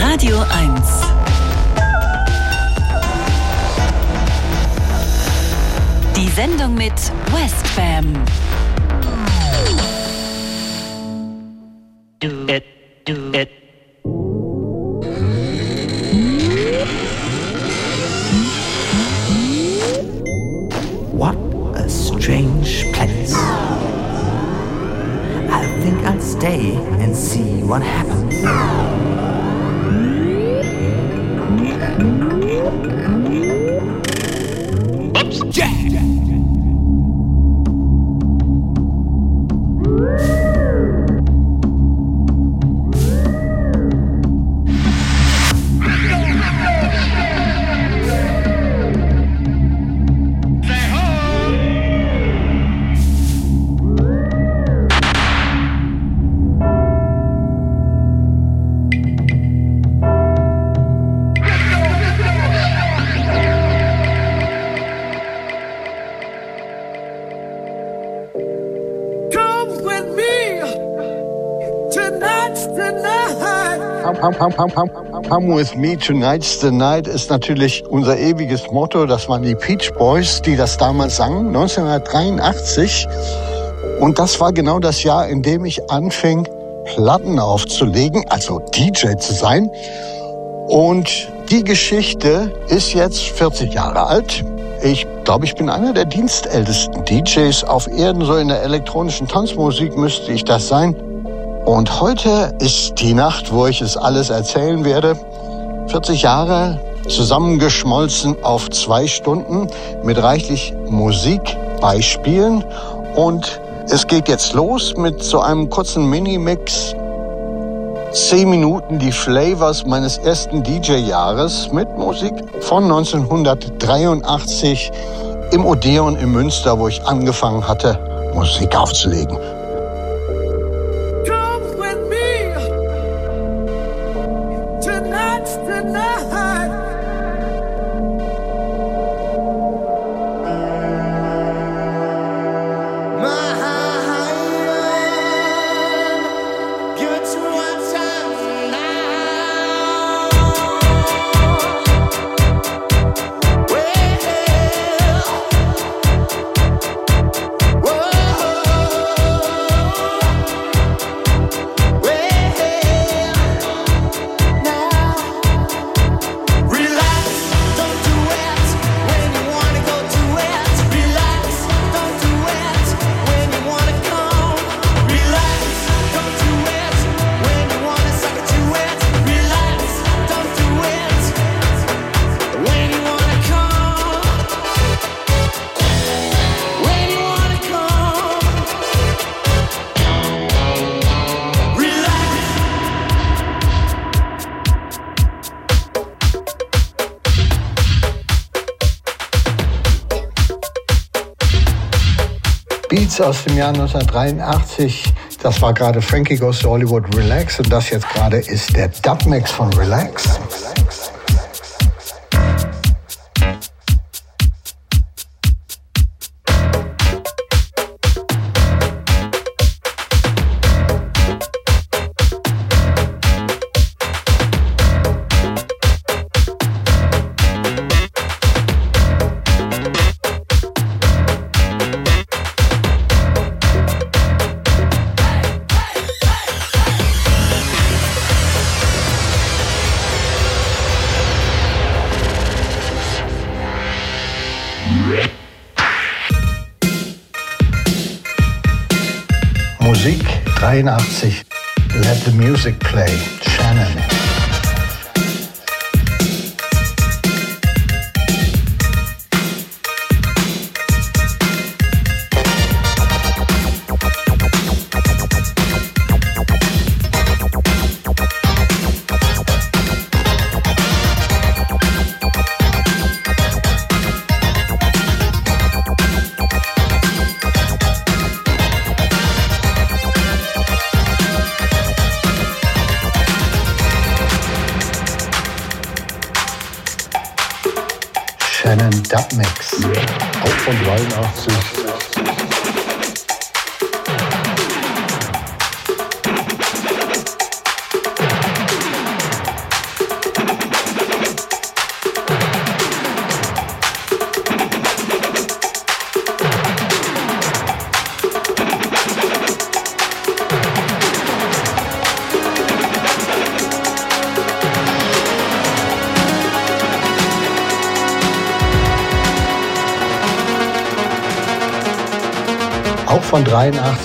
Radio 1. Die Sendung mit Westfam. Do it, do it. What a strange place. I think I'll stay and see what happens. Come Come, come, come, come, with me, tonight's the night ist natürlich unser ewiges Motto. Das waren die Peach Boys, die das damals sangen, 1983. Und das war genau das Jahr, in dem ich anfing, Platten aufzulegen, also DJ zu sein. Und die Geschichte ist jetzt 40 Jahre alt. Ich glaube, ich bin einer der dienstältesten DJs auf Erden. So in der elektronischen Tanzmusik müsste ich das sein. Und heute ist die Nacht, wo ich es alles erzählen werde. 40 Jahre zusammengeschmolzen auf zwei Stunden mit reichlich Musikbeispielen. Und es geht jetzt los mit so einem kurzen Minimix. Zehn Minuten die Flavors meines ersten DJ-Jahres mit Musik von 1983 im Odeon in Münster, wo ich angefangen hatte, Musik aufzulegen. Aus dem Jahr 1983. Das war gerade Frankie Goes to Hollywood Relax und das jetzt gerade ist der Dubmix von Relax. Musik music play.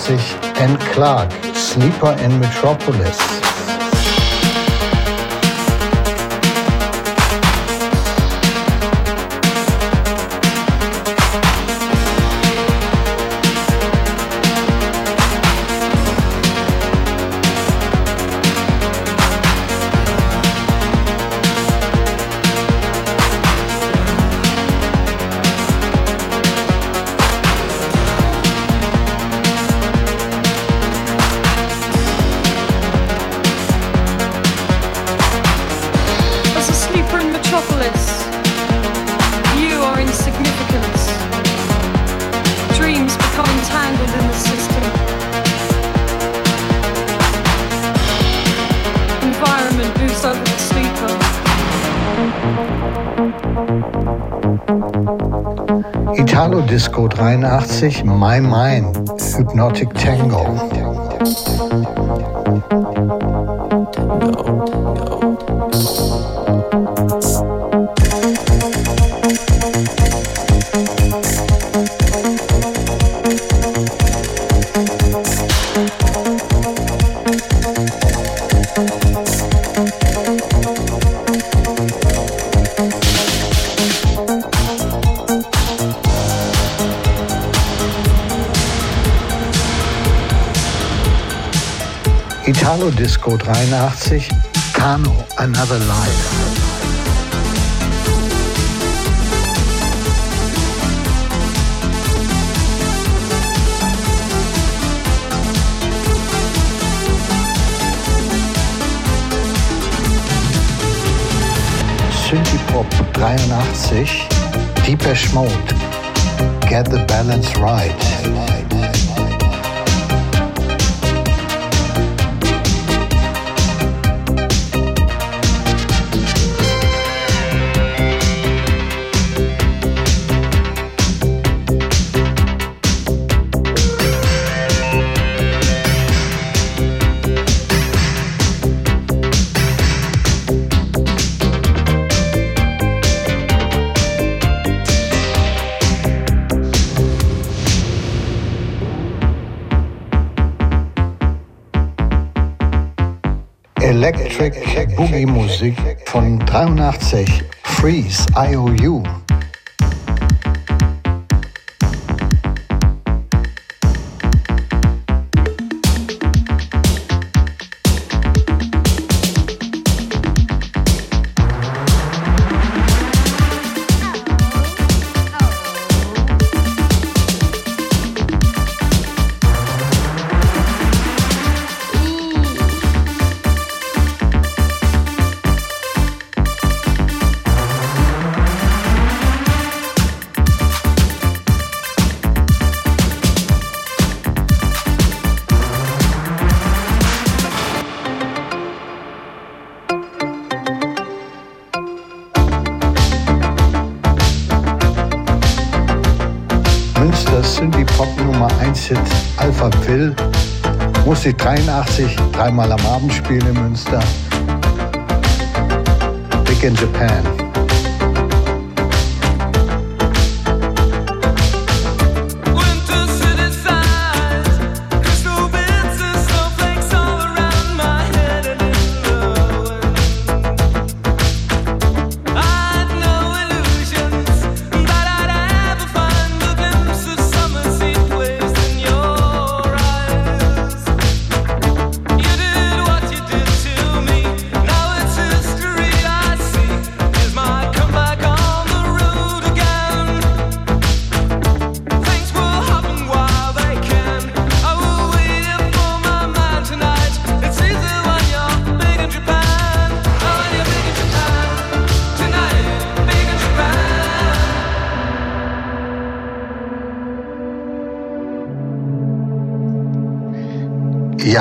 83, Ann Clark, Sleeper in Metropolis. Disco 83, My Mind, Hypnotic Tango. 1983 Kano Another Life. Synthie-Pop 83, Deepesh Mode, Get the Balance Right. Electric Boogie Musik von 83 Freeze IOU. 1986, dreimal am Abend spielen in Münster. Big in Japan.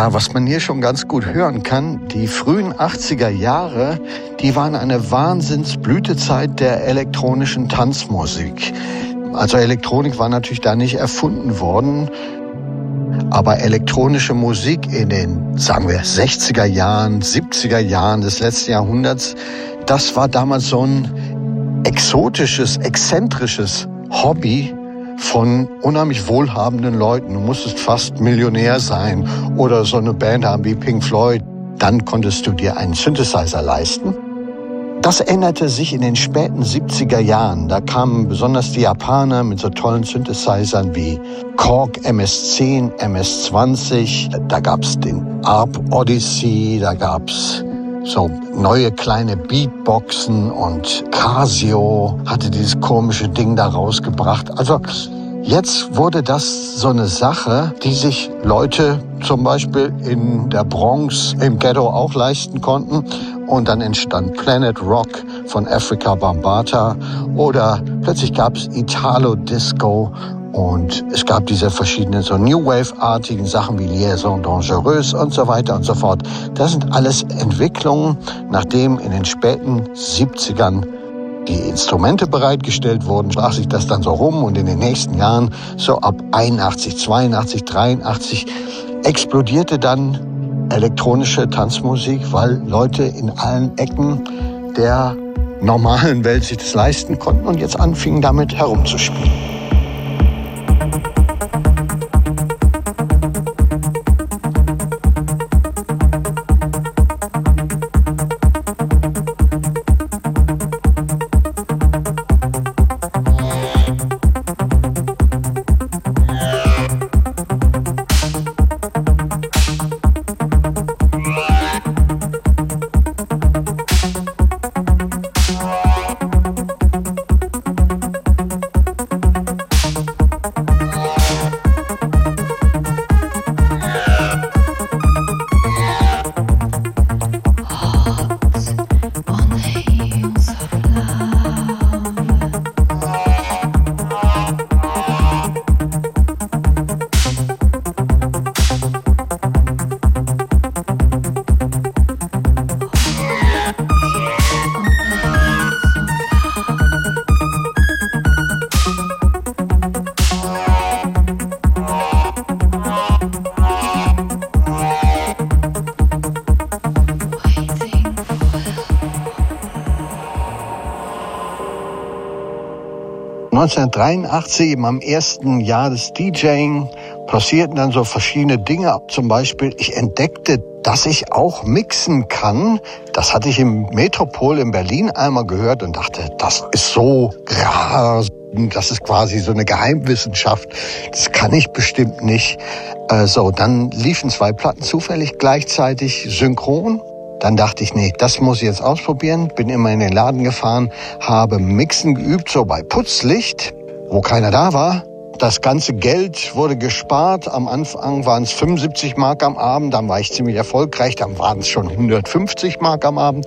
Ja, was man hier schon ganz gut hören kann, die frühen 80er Jahre, die waren eine Wahnsinnsblütezeit der elektronischen Tanzmusik. Also Elektronik war natürlich da nicht erfunden worden, aber elektronische Musik in den, sagen wir, 60er Jahren, 70er Jahren des letzten Jahrhunderts, das war damals so ein exotisches, exzentrisches Hobby von unheimlich wohlhabenden Leuten. Du musstest fast Millionär sein oder so eine Band haben wie Pink Floyd. Dann konntest du dir einen Synthesizer leisten. Das änderte sich in den späten 70er Jahren. Da kamen besonders die Japaner mit so tollen Synthesizern wie Korg MS-10, MS-20. Da gab's den ARP Odyssey, da gab's so neue kleine Beatboxen und Casio hatte dieses komische Ding da rausgebracht. Also Jetzt wurde das so eine Sache, die sich Leute zum Beispiel in der Bronx, im Ghetto auch leisten konnten. Und dann entstand Planet Rock von Africa Bambata oder plötzlich gab es Italo Disco und es gab diese verschiedenen so New Wave-artigen Sachen wie Liaison Dangereuse und so weiter und so fort. Das sind alles Entwicklungen, nachdem in den späten 70ern die Instrumente bereitgestellt wurden, sprach sich das dann so rum und in den nächsten Jahren, so ab 81, 82, 83, explodierte dann elektronische Tanzmusik, weil Leute in allen Ecken der normalen Welt sich das leisten konnten und jetzt anfingen damit herumzuspielen. 1983, eben am ersten Jahr des DJing, passierten dann so verschiedene Dinge. Zum Beispiel, ich entdeckte, dass ich auch mixen kann. Das hatte ich im Metropol in Berlin einmal gehört und dachte, das ist so rar. Das ist quasi so eine Geheimwissenschaft. Das kann ich bestimmt nicht. Äh, so, dann liefen zwei Platten zufällig gleichzeitig synchron. Dann dachte ich, nee, das muss ich jetzt ausprobieren. Bin immer in den Laden gefahren, habe Mixen geübt, so bei Putzlicht, wo keiner da war. Das ganze Geld wurde gespart. Am Anfang waren es 75 Mark am Abend, dann war ich ziemlich erfolgreich, dann waren es schon 150 Mark am Abend.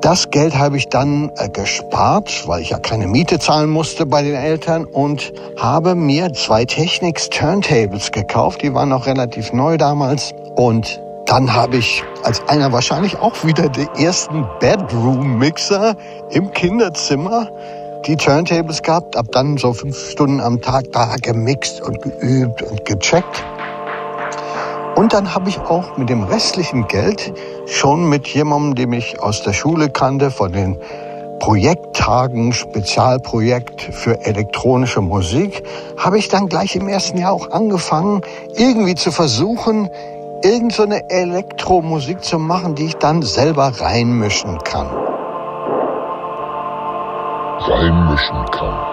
Das Geld habe ich dann äh, gespart, weil ich ja keine Miete zahlen musste bei den Eltern und habe mir zwei Technics Turntables gekauft. Die waren noch relativ neu damals und dann habe ich als einer wahrscheinlich auch wieder den ersten Bedroom-Mixer im Kinderzimmer die Turntables gehabt, ab dann so fünf Stunden am Tag da gemixt und geübt und gecheckt. Und dann habe ich auch mit dem restlichen Geld schon mit jemandem, den ich aus der Schule kannte, von den Projekttagen, Spezialprojekt für elektronische Musik, habe ich dann gleich im ersten Jahr auch angefangen, irgendwie zu versuchen, irgend so Elektromusik zu machen, die ich dann selber reinmischen kann. Reinmischen kann.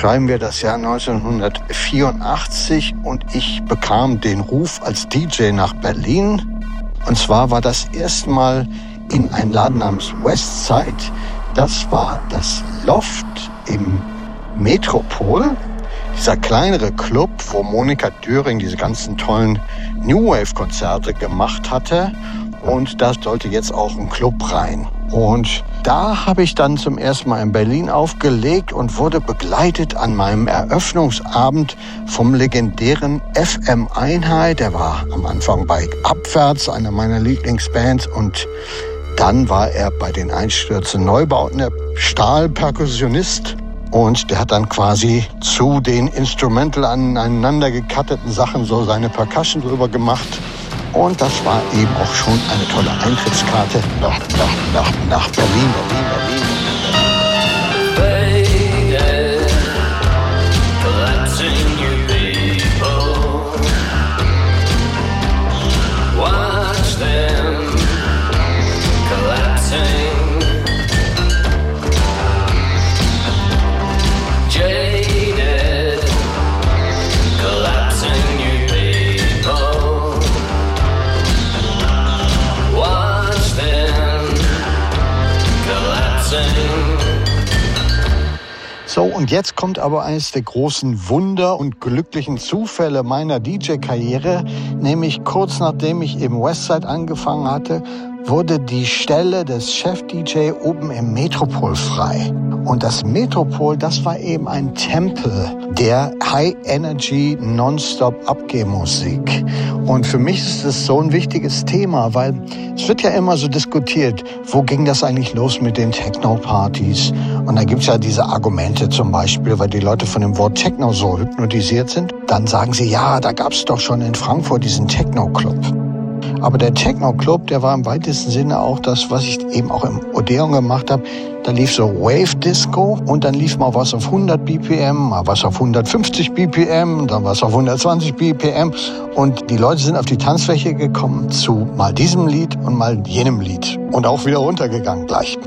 Schreiben wir das Jahr 1984 und ich bekam den Ruf als DJ nach Berlin. Und zwar war das erste Mal in einem Laden namens Westside. Das war das Loft im Metropol. Dieser kleinere Club, wo Monika Döring diese ganzen tollen New Wave Konzerte gemacht hatte. und da sollte jetzt auch ein Club rein. Und da habe ich dann zum ersten Mal in Berlin aufgelegt und wurde begleitet an meinem Eröffnungsabend vom legendären FM Einheit. Der war am Anfang bei Abwärts, einer meiner Lieblingsbands und dann war er bei den Einstürzen Neubauten der Stahlperkussionist und der hat dann quasi zu den instrumental aneinander gekatteten Sachen so seine Percussion drüber gemacht. Und das war eben auch schon eine tolle Eintrittskarte nach, nach, nach, nach Berlin, Berlin, Berlin. So, und jetzt kommt aber eines der großen Wunder und glücklichen Zufälle meiner DJ-Karriere, nämlich kurz nachdem ich im Westside angefangen hatte, wurde die Stelle des Chef-DJ oben im Metropol frei. Und das Metropol, das war eben ein Tempel der High-Energy, Non-Stop Abgehmusik. Und für mich ist es so ein wichtiges Thema, weil es wird ja immer so diskutiert, wo ging das eigentlich los mit den Techno-Partys? Und da gibt's ja diese Argumente zum Beispiel, weil die Leute von dem Wort Techno so hypnotisiert sind. Dann sagen sie, ja, da gab's doch schon in Frankfurt diesen Techno-Club. Aber der Techno-Club, der war im weitesten Sinne auch das, was ich eben auch im Odeon gemacht habe. Da lief so Wave-Disco und dann lief mal was auf 100 BPM, mal was auf 150 BPM, dann was auf 120 BPM. Und die Leute sind auf die Tanzfläche gekommen zu mal diesem Lied und mal jenem Lied. Und auch wieder runtergegangen gleich.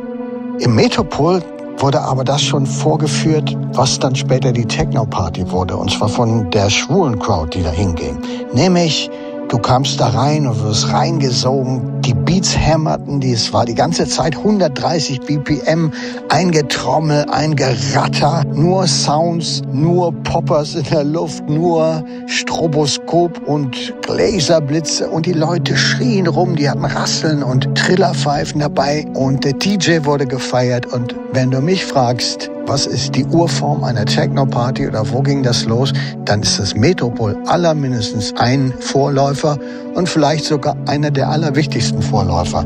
Im Metropol wurde aber das schon vorgeführt, was dann später die Techno-Party wurde. Und zwar von der schwulen Crowd, die da hinging. Nämlich Du kamst da rein und wirst reingesogen. Die Beats hämmerten, die, es war die ganze Zeit 130 BPM, ein Getrommel, ein Geratter, nur Sounds, nur Poppers in der Luft, nur Stroboskop und Laserblitze und die Leute schrien rum, die hatten Rasseln und Trillerpfeifen dabei. Und der DJ wurde gefeiert. Und wenn du mich fragst, was ist die Urform einer Techno-Party oder wo ging das los, dann ist das Metropol aller mindestens ein Vorläufer und vielleicht sogar einer der allerwichtigsten Vorläufer.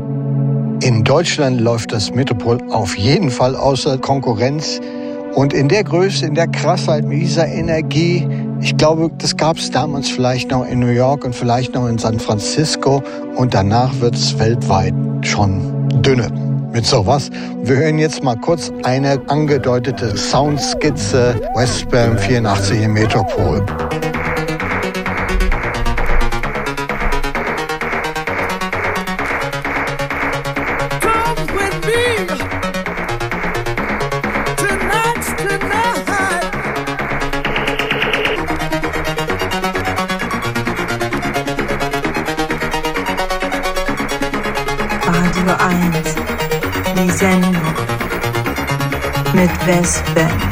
In Deutschland läuft das Metropol auf jeden Fall außer Konkurrenz. Und in der Größe, in der Krassheit, mit dieser Energie, ich glaube, das gab es damals vielleicht noch in New York und vielleicht noch in San Francisco. Und danach wird es weltweit schon dünne mit sowas. Wir hören jetzt mal kurz eine angedeutete Soundskizze Westbam 84 im Metropol. Mit Westbam.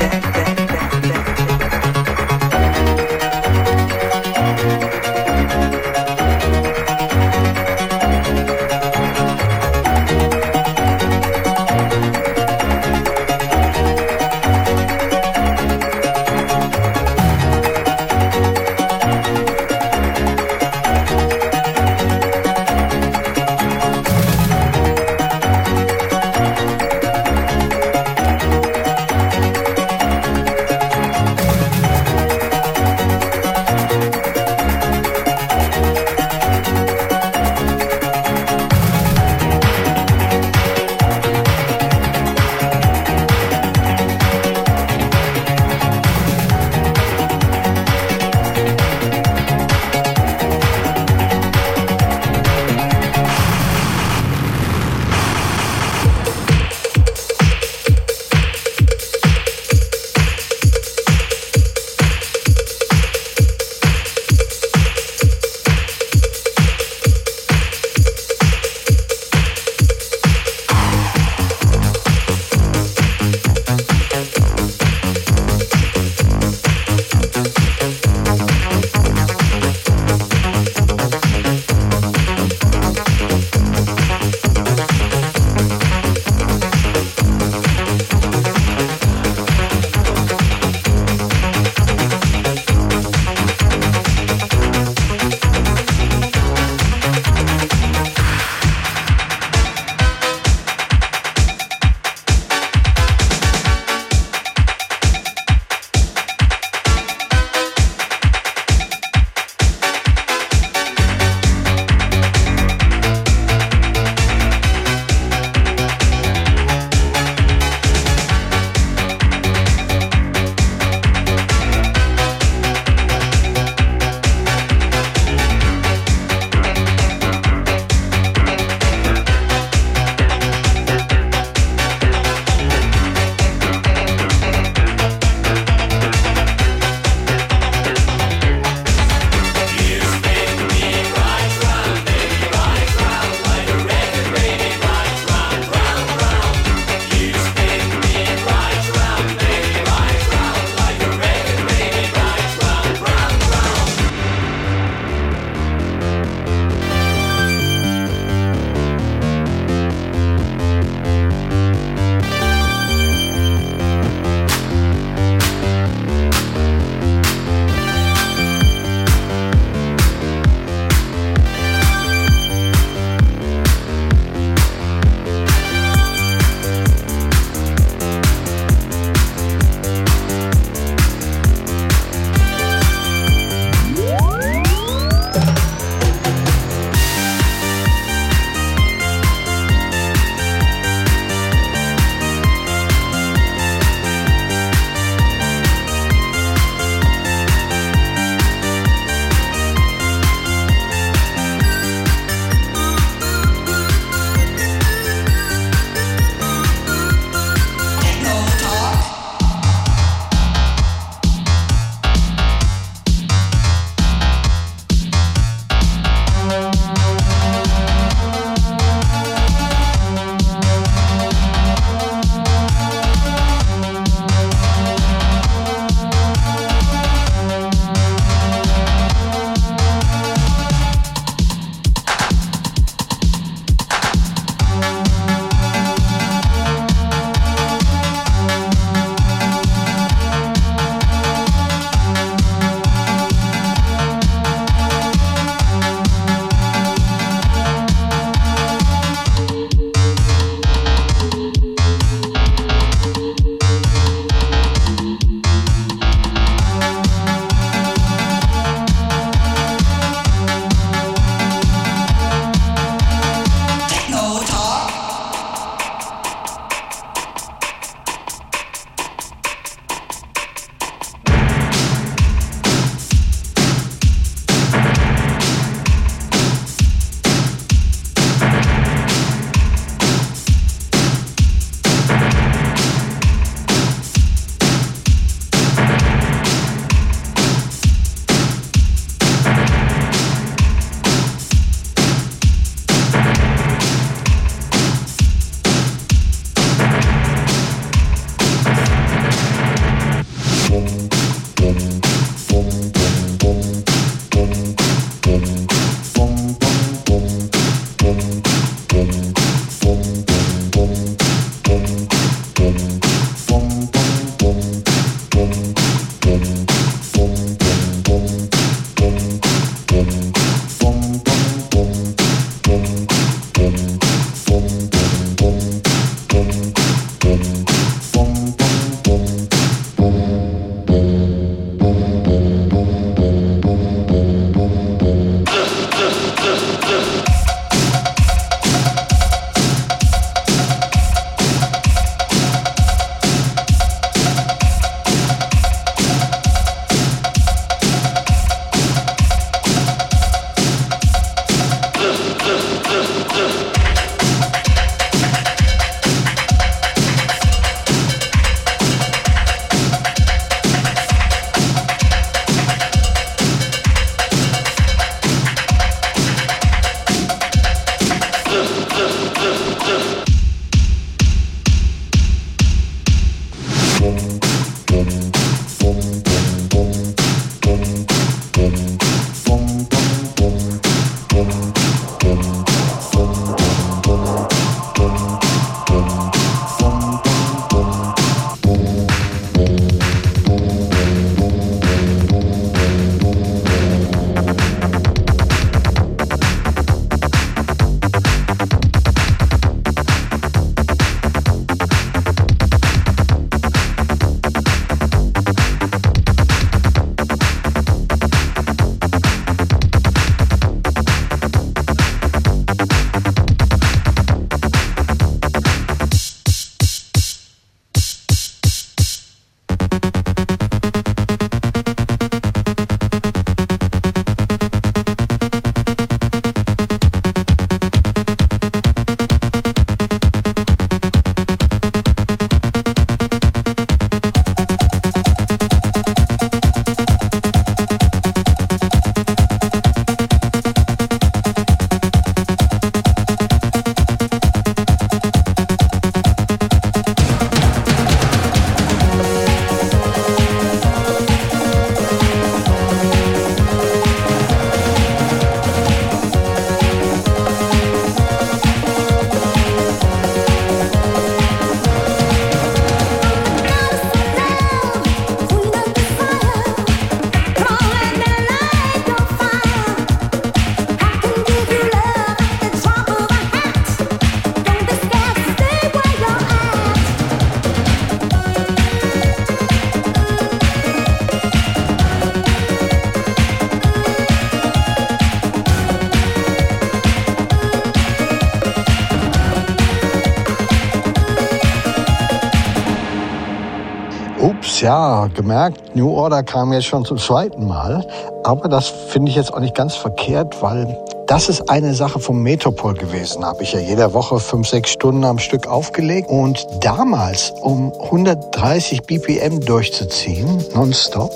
Tja, gemerkt, New Order kam jetzt schon zum zweiten Mal. Aber das finde ich jetzt auch nicht ganz verkehrt, weil das ist eine Sache vom Metropol gewesen. Habe ich ja jede Woche fünf, sechs Stunden am Stück aufgelegt. Und damals, um 130 BPM durchzuziehen, nonstop,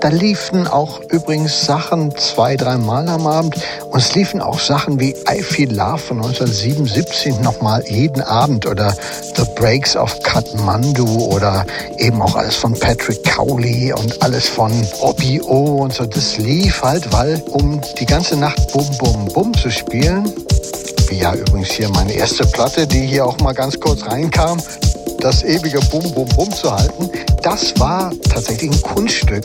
da liefen auch übrigens Sachen zwei, dreimal am Abend. Und es liefen auch Sachen wie I Feel Love von 1977 nochmal jeden Abend oder The Breaks of Kathmandu oder eben auch alles von Patrick Cowley und alles von OBO und so. Das lief halt, weil um die ganze Nacht Bum Bum Bum zu spielen, wie ja übrigens hier meine erste Platte, die hier auch mal ganz kurz reinkam, das ewige Bum Bum Bum zu halten, das war tatsächlich ein Kunststück.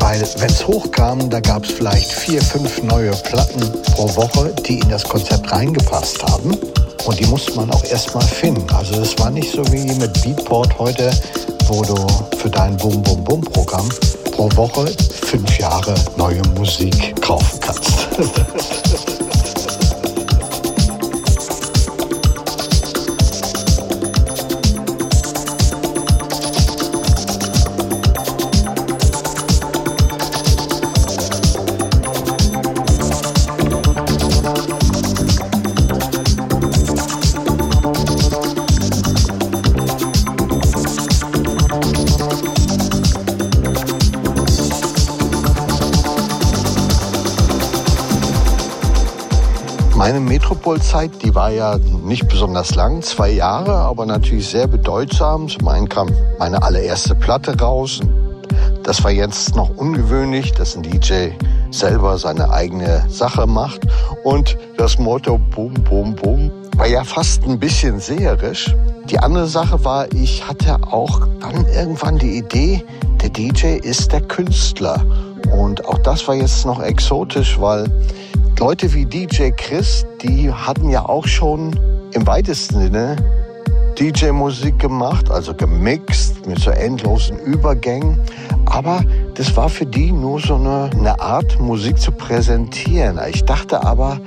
Weil wenn es hochkam, da gab es vielleicht vier, fünf neue Platten pro Woche, die in das Konzept reingepasst haben. Und die musste man auch erstmal finden. Also es war nicht so wie mit Beatport heute, wo du für dein Bum Bum Bum Programm pro Woche fünf Jahre neue Musik kaufen kannst. Metropolzeit, die war ja nicht besonders lang, zwei Jahre, aber natürlich sehr bedeutsam. Zum einen kam meine allererste Platte raus. Das war jetzt noch ungewöhnlich, dass ein DJ selber seine eigene Sache macht. Und das Motto Bum, Bum, Bum war ja fast ein bisschen seherisch. Die andere Sache war, ich hatte auch dann irgendwann die Idee, der DJ ist der Künstler. Und auch das war jetzt noch exotisch, weil Leute wie DJ Chris, die hatten ja auch schon im weitesten Sinne DJ-Musik gemacht, also gemixt mit so endlosen Übergängen. Aber das war für die nur so eine, eine Art, Musik zu präsentieren. Ich dachte aber,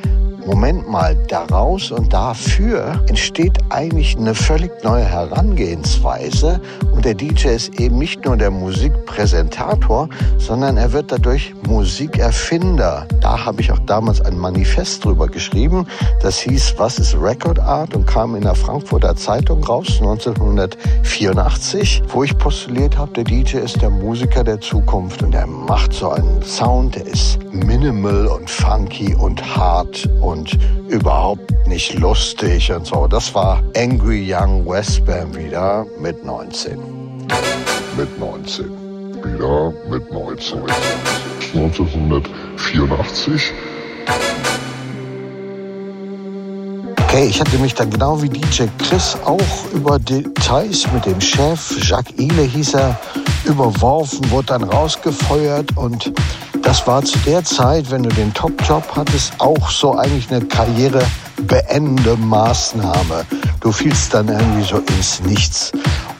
Moment mal, daraus und dafür entsteht eigentlich eine völlig neue Herangehensweise. Und der DJ ist eben nicht nur der Musikpräsentator, sondern er wird dadurch Musikerfinder. Da habe ich auch damals ein Manifest drüber geschrieben. Das hieß, was ist Record Art? und kam in der Frankfurter Zeitung raus 1984, wo ich postuliert habe, der DJ ist der Musiker der Zukunft und er macht so einen Sound, der ist minimal und funky und hart und überhaupt nicht lustig und so. Das war Angry Young Westbam wieder mit 19. Mit 19. Wieder mit 19. 1984. Okay, ich hatte mich dann genau wie DJ Chris auch über Details mit dem Chef, Jacques Ile hieß er, überworfen, wurde dann rausgefeuert und das war zu der Zeit, wenn du den Top-Job hattest, auch so eigentlich eine karrierebeendende Maßnahme. Du fielst dann irgendwie so ins Nichts.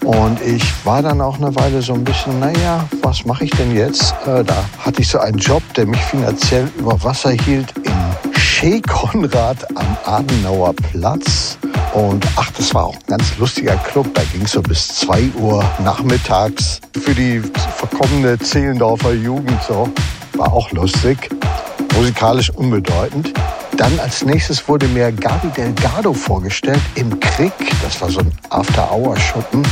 Und ich war dann auch eine Weile so ein bisschen, naja, was mache ich denn jetzt? Äh, da hatte ich so einen Job, der mich finanziell über Wasser hielt in Chez Konrad am Adenauer Platz. Und ach, das war auch ein ganz lustiger Club. Da ging es so bis 2 Uhr nachmittags für die verkommene Zehlendorfer Jugend so. War auch lustig, musikalisch unbedeutend. Dann als nächstes wurde mir Gabi Delgado vorgestellt im Krieg. Das war so ein After-Hour-Schuppen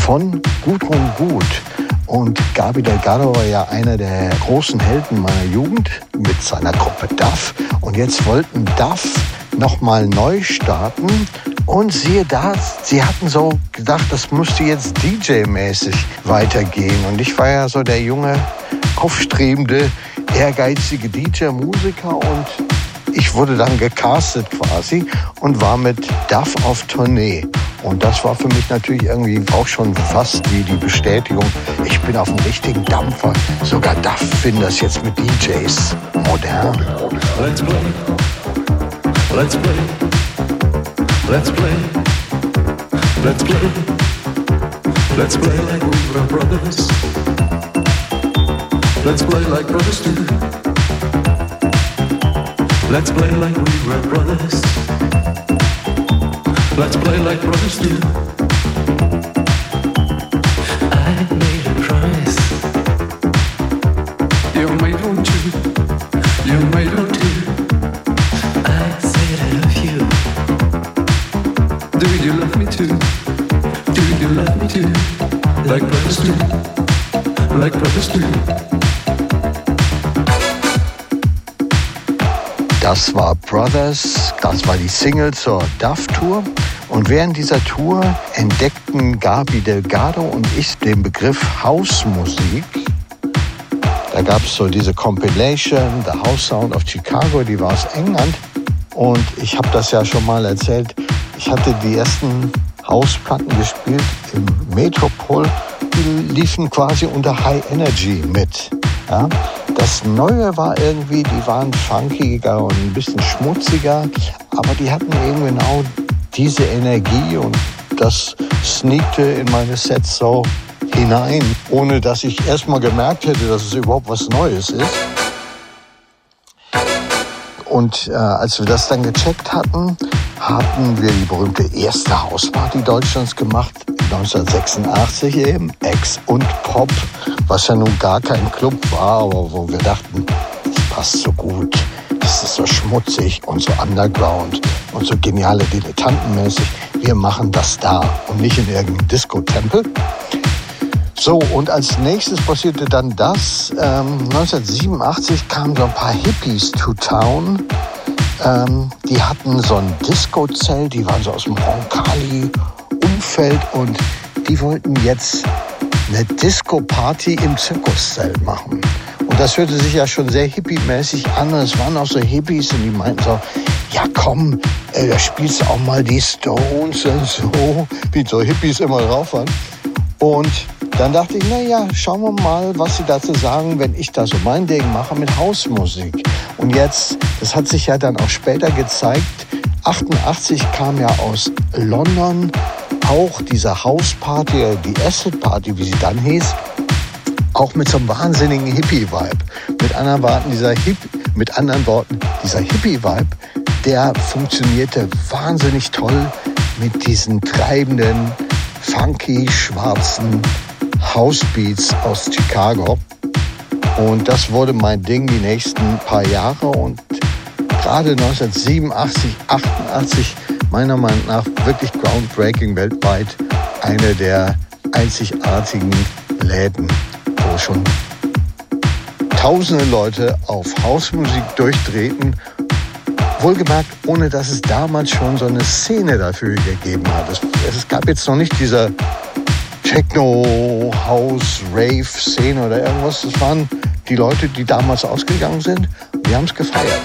von Gudrun Gut. Und Gabi Delgado war ja einer der großen Helden meiner Jugend mit seiner Gruppe Duff. Und jetzt wollten Duff nochmal neu starten. Und siehe da, sie hatten so gedacht, das müsste jetzt DJ-mäßig weitergehen. Und ich war ja so der junge, aufstrebende, ehrgeizige DJ-Musiker und ich wurde dann gecastet quasi und war mit Duff auf Tournee. Und das war für mich natürlich irgendwie auch schon fast wie die Bestätigung, ich bin auf dem richtigen Dampfer. Sogar Duff finden das jetzt mit DJs modern. Let's play. Let's play. Let's play. Let's play. Let's play like we were brothers. Let's play like brothers do. Let's play like we were brothers. Let's play like brothers do. I made a promise. You made one too. You made one. Brothers, das war die Single zur Duff Tour. Und während dieser Tour entdeckten Gabi Delgado und ich den Begriff Hausmusik. Da gab es so diese Compilation, The House Sound of Chicago, die war aus England. Und ich habe das ja schon mal erzählt. Ich hatte die ersten Hausplatten gespielt im Metropol. Die liefen quasi unter High Energy mit. Ja? Das Neue war irgendwie, die waren funkiger und ein bisschen schmutziger, aber die hatten eben genau diese Energie und das sneakte in meine Sets so hinein, ohne dass ich erstmal gemerkt hätte, dass es überhaupt was Neues ist. Und äh, als wir das dann gecheckt hatten, hatten wir die berühmte erste Hausparty Deutschlands gemacht, 1986 eben, Ex und Pop, was ja nun gar kein Club war, aber wo wir dachten, das passt so gut, das ist so schmutzig und so underground und so geniale Dilettantenmäßig. Wir machen das da und nicht in irgendeinem Disco-Tempel. So, und als nächstes passierte dann das. Ähm, 1987 kamen so ein paar Hippies to town. Ähm, die hatten so ein Disco-Zelt, die waren so aus dem Roncalli-Umfeld und die wollten jetzt eine Disco-Party im Zirkuszelt machen. Und das hörte sich ja schon sehr hippie-mäßig an. Es waren auch so Hippies und die meinten so, ja komm, äh, da spielst du auch mal die Stones und so, wie so Hippies immer drauf waren. Und dann dachte ich, na ja, schauen wir mal, was sie dazu sagen, wenn ich da so mein Ding mache mit Hausmusik. Und jetzt, das hat sich ja dann auch später gezeigt, 88 kam ja aus London auch diese Hausparty, äh, die Acid Party, wie sie dann hieß, auch mit so einem wahnsinnigen Hippie-Vibe. Mit anderen Worten, dieser Hip, mit anderen Worten, dieser Hippie-Vibe, der funktionierte wahnsinnig toll mit diesen treibenden, funky, schwarzen Housebeats aus Chicago. Und das wurde mein Ding die nächsten paar Jahre und gerade 1987, 88 meiner Meinung nach wirklich groundbreaking weltweit eine der einzigartigen Läden, wo schon tausende Leute auf Hausmusik durchdrehten. Wohlgemerkt, ohne dass es damals schon so eine Szene dafür gegeben hat. Es, es gab jetzt noch nicht diese Techno, House, Rave-Szene oder irgendwas. Das waren die Leute, die damals ausgegangen sind. Die haben es gefeiert.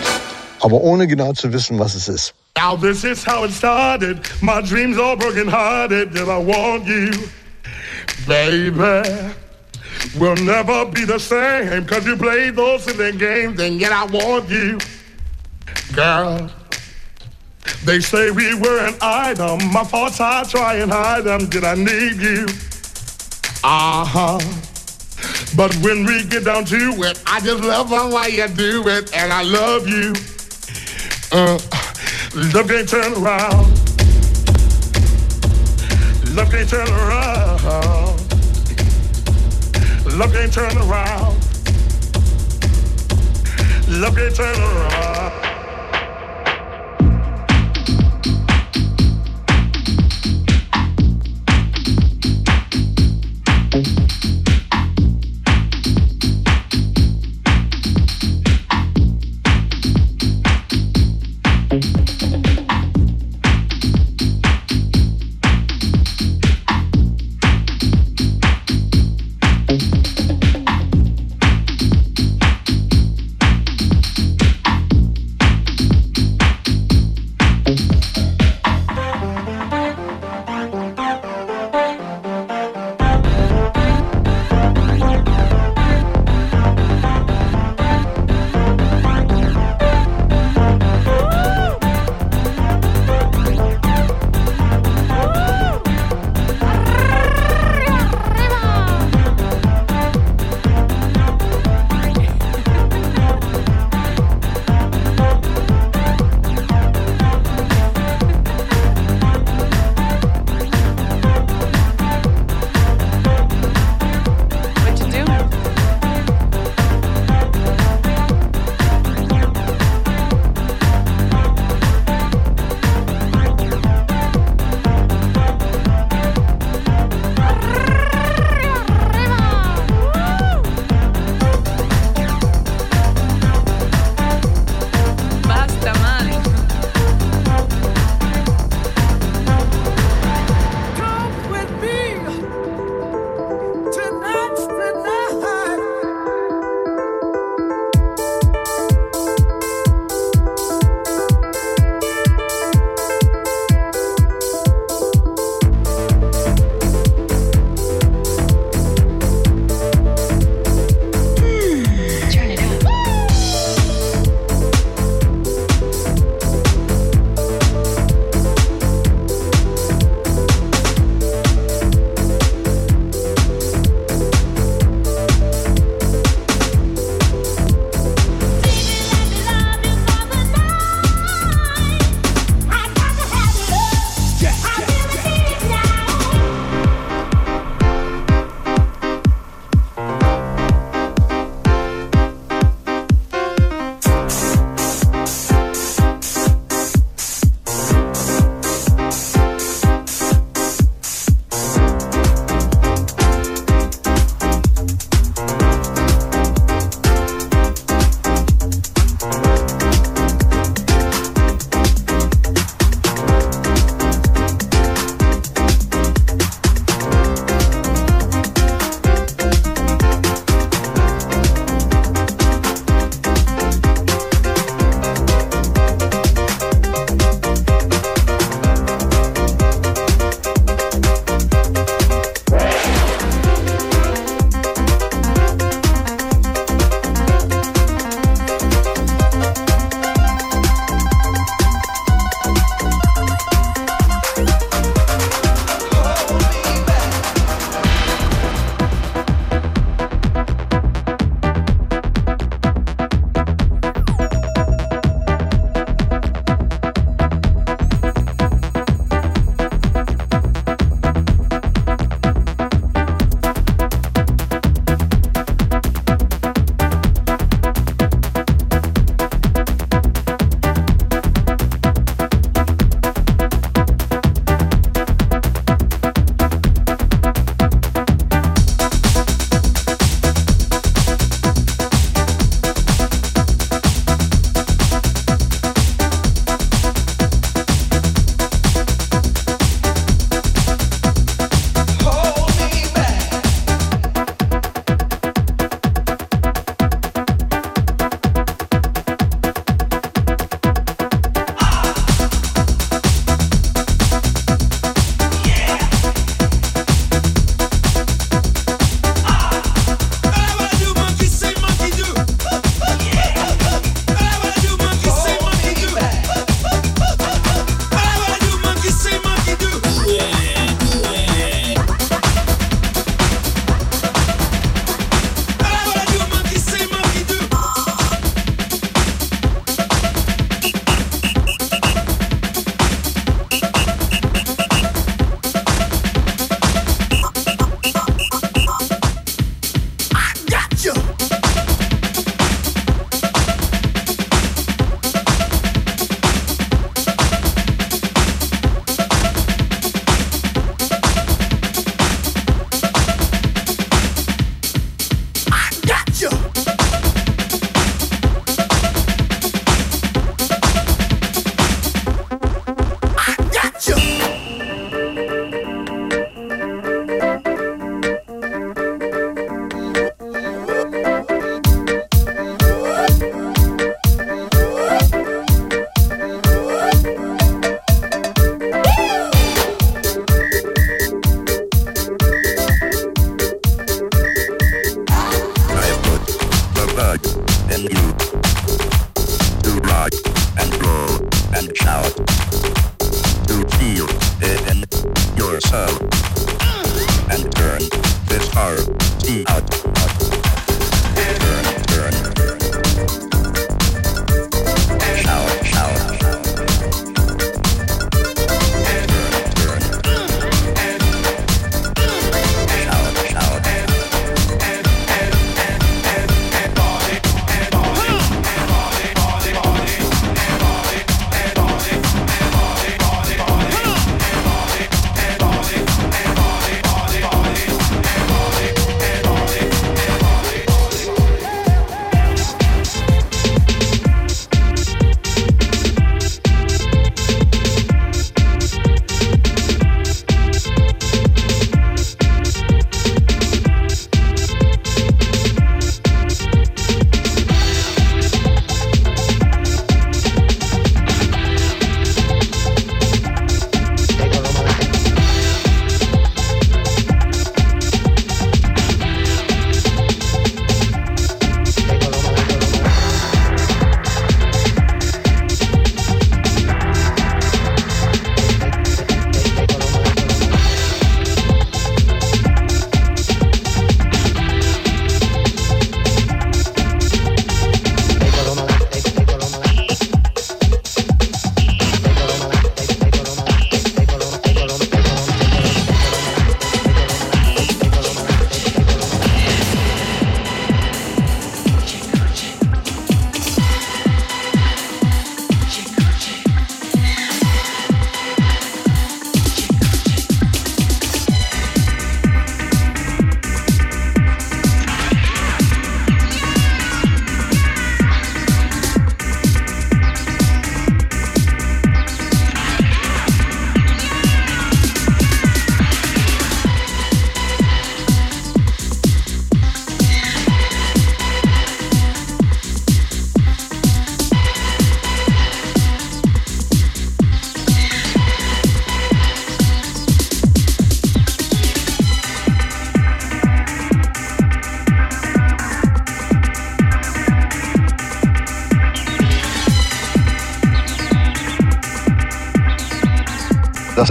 Aber ohne genau zu wissen, was es ist. Now this is how it started. My dreams are broken hearted. Did I want you, baby? We'll never be the same. Cause you played those silly games and yet I want you. Girl, they say we were an item. My thoughts I try and hide them. Did I need you? Uh-huh. But when we get down to it, I just love way you do it, and I love you. Uh, love can't turn around. Love can't turn around. Love can't turn around. Love can't turn around.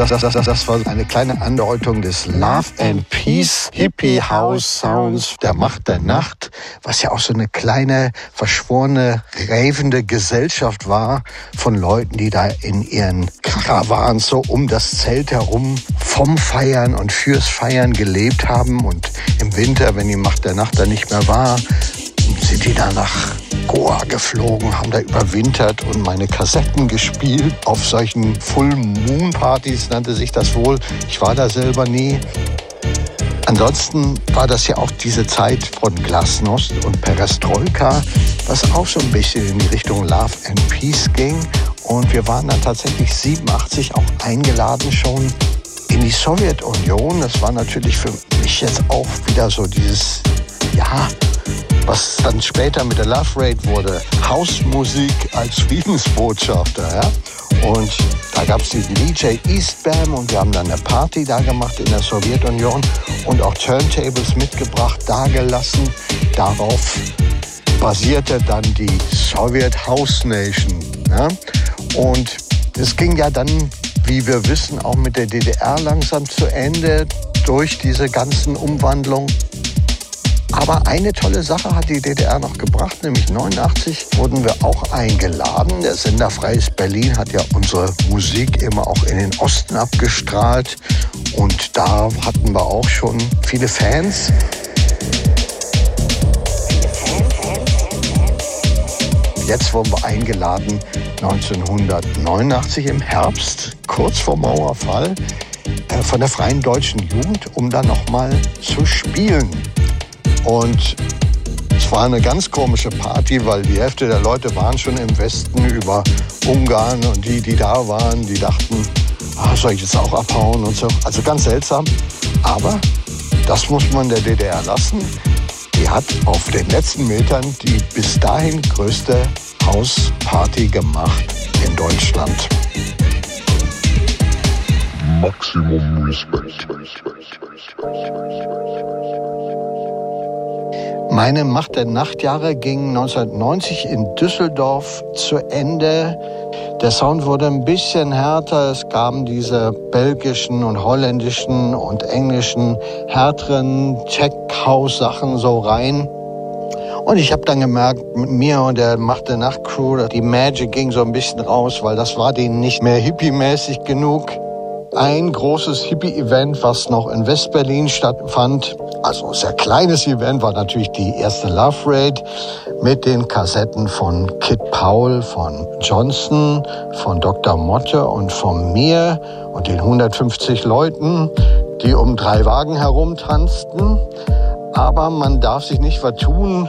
Das, das, das, das, war eine kleine Andeutung des Love and Peace Hippie House Sounds der Macht der Nacht, was ja auch so eine kleine, verschworene, ravende Gesellschaft war von Leuten, die da in ihren Karawans so um das Zelt herum vom Feiern und fürs Feiern gelebt haben. Und im Winter, wenn die Macht der Nacht da nicht mehr war, sind die da nach Goa geflogen, haben da überwintert und meine Kassetten gespielt auf solchen Full Moon Partys nannte sich das wohl. Ich war da selber nie. Ansonsten war das ja auch diese Zeit von Glasnost und Perestroika, was auch so ein bisschen in die Richtung Love and Peace ging. Und wir waren dann tatsächlich 87 auch eingeladen schon in die Sowjetunion. Das war natürlich für mich jetzt auch wieder so dieses, ja, was dann später mit der Love Rate wurde, Hausmusik als Friedensbotschafter. Ja? Und da gab es diesen DJ Eastbam und wir haben dann eine Party da gemacht in der Sowjetunion und auch Turntables mitgebracht, dagelassen. Darauf basierte dann die Soviet House Nation. Ja? Und es ging ja dann, wie wir wissen, auch mit der DDR langsam zu Ende durch diese ganzen Umwandlungen. Aber eine tolle Sache hat die DDR noch gebracht, nämlich 89 wurden wir auch eingeladen. Der Sender Freies Berlin hat ja unsere Musik immer auch in den Osten abgestrahlt. Und da hatten wir auch schon viele Fans. Jetzt wurden wir eingeladen 1989 im Herbst, kurz vor Mauerfall, äh, von der Freien Deutschen Jugend, um dann nochmal zu spielen. Und es war eine ganz komische Party, weil die Hälfte der Leute waren schon im Westen über Ungarn und die, die da waren, die dachten, ah, soll ich jetzt auch abhauen und so. Also ganz seltsam. Aber das muss man der DDR lassen. Die hat auf den letzten Metern die bis dahin größte Hausparty gemacht in Deutschland. Maximum Respect. Meine Macht der Nachtjahre ging 1990 in Düsseldorf zu Ende. Der Sound wurde ein bisschen härter. Es gaben diese belgischen und holländischen und englischen härteren Tech-House-Sachen so rein. Und ich habe dann gemerkt, mit mir und der Macht der Nacht Crew, die Magic ging so ein bisschen raus, weil das war denen nicht mehr hippie-mäßig genug. Ein großes Hippie-Event, was noch in West-Berlin stattfand, also sehr kleines Event, war natürlich die erste Love Raid mit den Kassetten von Kid Paul, von Johnson, von Dr. Motte und von mir und den 150 Leuten, die um drei Wagen herumtanzten. Aber man darf sich nicht vertun,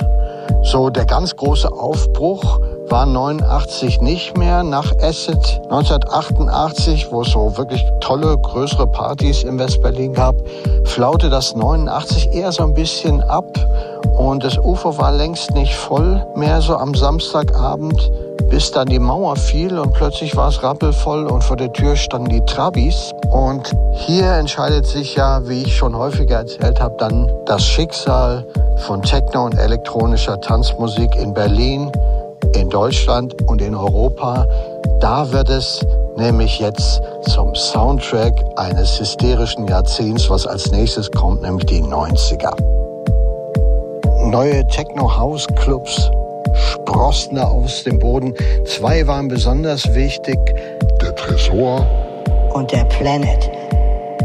so der ganz große Aufbruch war 89 nicht mehr. Nach Acid 1988, wo es so wirklich tolle, größere Partys in Westberlin gab, flaute das 89 eher so ein bisschen ab. Und das Ufer war längst nicht voll mehr so am Samstagabend, bis dann die Mauer fiel und plötzlich war es rappelvoll und vor der Tür standen die Trabis. Und hier entscheidet sich ja, wie ich schon häufiger erzählt habe, dann das Schicksal von Techno und elektronischer Tanzmusik in Berlin, in Deutschland und in Europa. Da wird es nämlich jetzt zum Soundtrack eines hysterischen Jahrzehnts, was als nächstes kommt, nämlich die 90er. Neue Techno-House-Clubs sprossen da aus dem Boden. Zwei waren besonders wichtig. Der Tresor Und der Planet.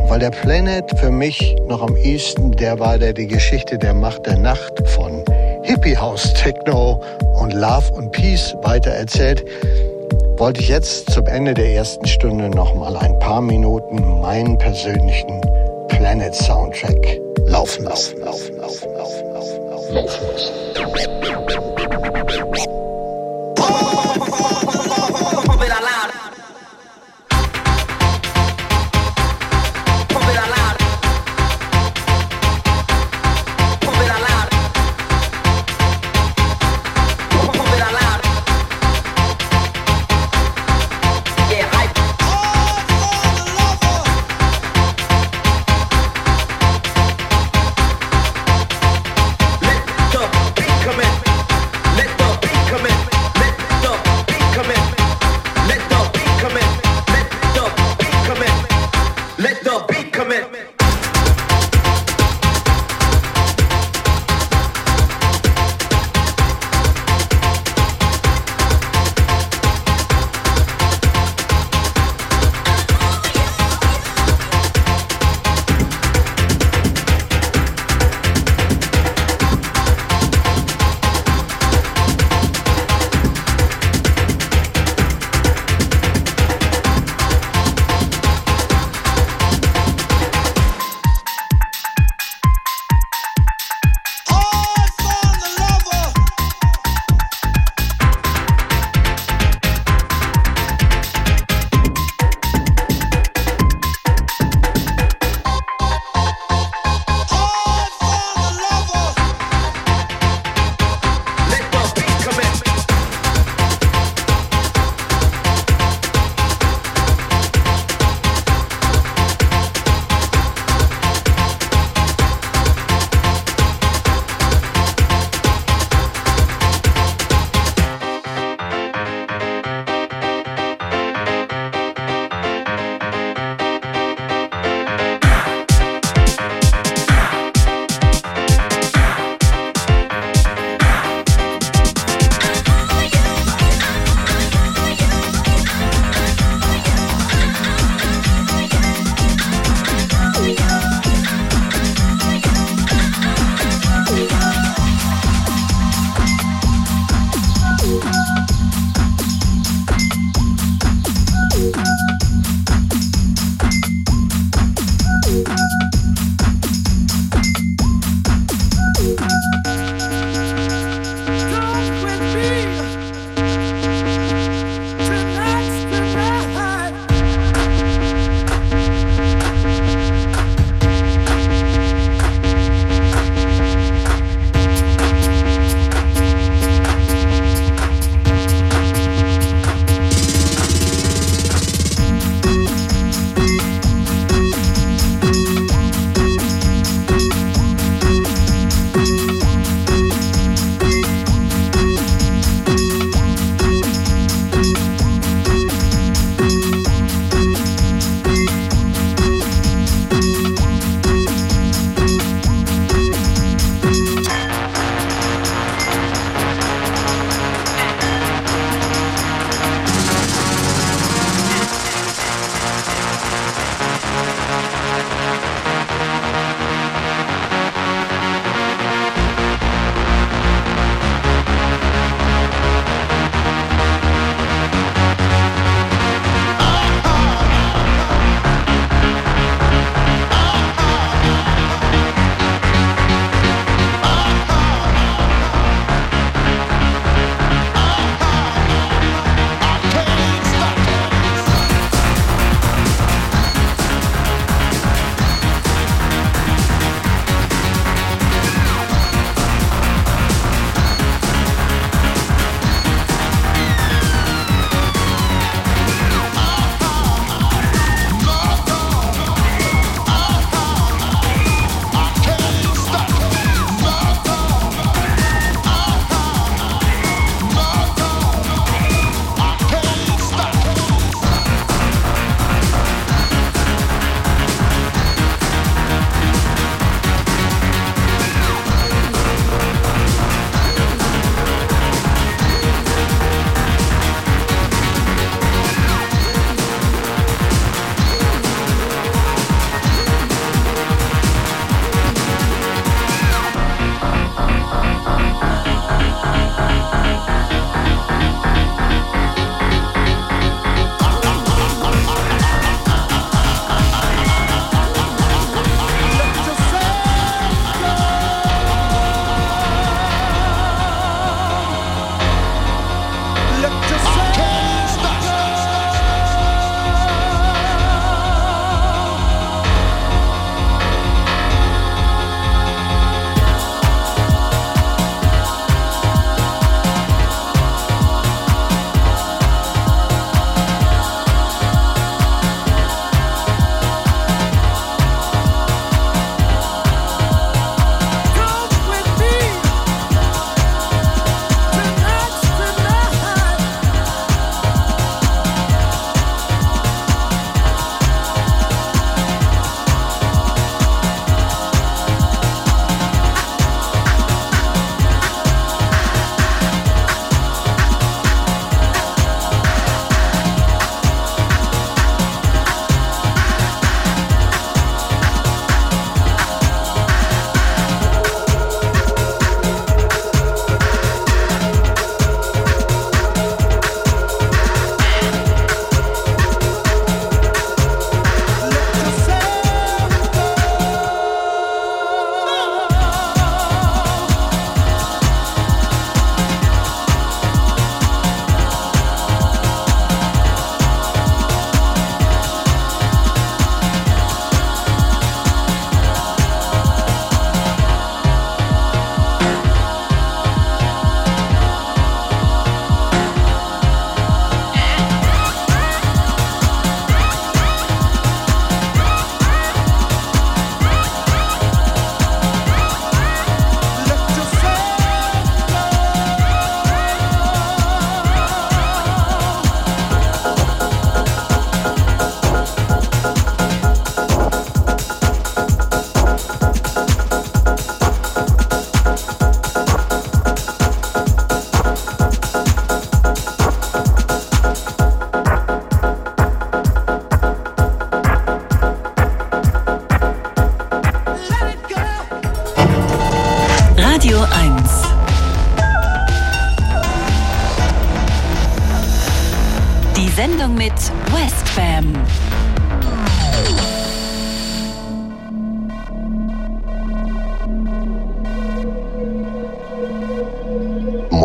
Weil der Planet für mich noch am ehesten der war, der die Geschichte der Macht der Nacht von Hippie House Techno und Love und Peace weitererzählt, wollte ich jetzt zum Ende der ersten Stunde noch mal ein paar Minuten meinen persönlichen Planet Soundtrack laufen lassen. Laufen, laufen, laufen, laufen, laufen. laufen lassen.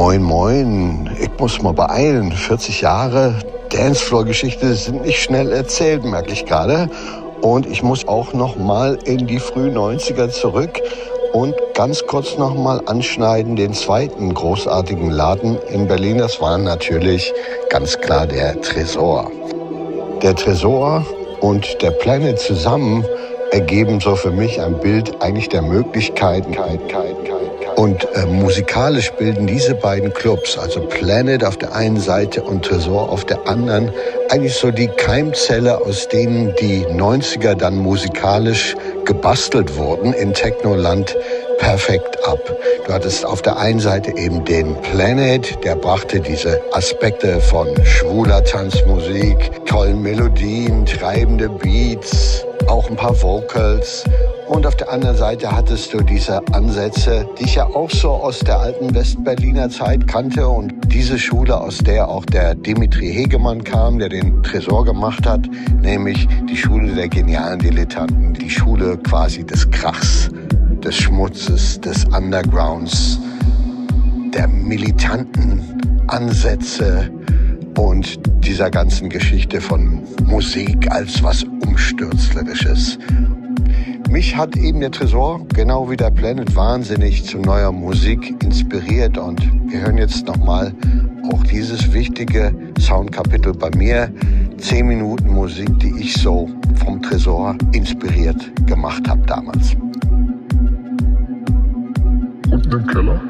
Moin, moin. Ich muss mal beeilen. 40 Jahre Dancefloor-Geschichte sind nicht schnell erzählt, merke ich gerade. Und ich muss auch noch mal in die frühen 90er zurück und ganz kurz noch mal anschneiden den zweiten großartigen Laden in Berlin. Das war natürlich ganz klar der Tresor. Der Tresor und der Planet zusammen ergeben so für mich ein Bild eigentlich der Möglichkeiten. Und äh, musikalisch bilden diese beiden Clubs, also Planet auf der einen Seite und Tresor auf der anderen, eigentlich so die Keimzelle, aus denen die 90er dann musikalisch gebastelt wurden in Technoland perfekt ab. Du hattest auf der einen Seite eben den Planet, der brachte diese Aspekte von schwuler Tanzmusik, tollen Melodien, treibende Beats, auch ein paar Vocals. Und auf der anderen Seite hattest du diese Ansätze, die ich ja auch so aus der alten Westberliner Zeit kannte. Und diese Schule, aus der auch der Dimitri Hegemann kam, der den Tresor gemacht hat, nämlich die Schule der genialen Dilettanten, die Schule quasi des Krachs, des Schmutzes, des Undergrounds, der militanten Ansätze und dieser ganzen Geschichte von Musik als was Umstürzlerisches. Mich hat eben der Tresor, genau wie der Planet, wahnsinnig zu neuer Musik inspiriert und wir hören jetzt nochmal auch dieses wichtige Soundkapitel bei mir. Zehn Minuten Musik, die ich so vom Tresor inspiriert gemacht habe damals. Unten im Keller?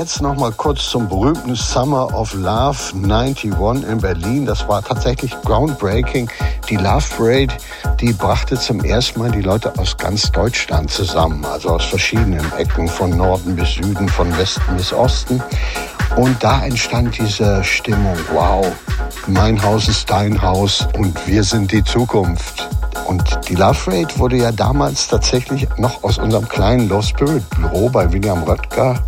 Jetzt noch mal kurz zum berühmten Summer of Love 91 in Berlin. Das war tatsächlich groundbreaking. Die Love Parade, die brachte zum ersten Mal die Leute aus ganz Deutschland zusammen, also aus verschiedenen Ecken, von Norden bis Süden, von Westen bis Osten. Und da entstand diese Stimmung, wow, mein Haus ist dein Haus und wir sind die Zukunft. Und die Love Parade wurde ja damals tatsächlich noch aus unserem kleinen Low Spirit Büro bei William Röttger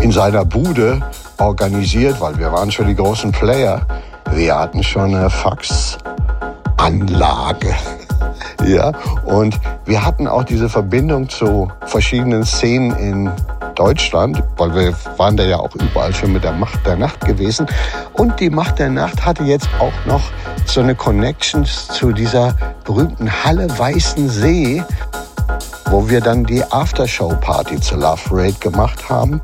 in seiner Bude organisiert, weil wir waren schon die großen Player. Wir hatten schon eine Faxanlage. Ja, und wir hatten auch diese Verbindung zu verschiedenen Szenen in Deutschland, weil wir waren da ja auch überall schon mit der Macht der Nacht gewesen. Und die Macht der Nacht hatte jetzt auch noch so eine Connection zu dieser berühmten Halle Weißen See, wo wir dann die Aftershow-Party zur Love Parade gemacht haben.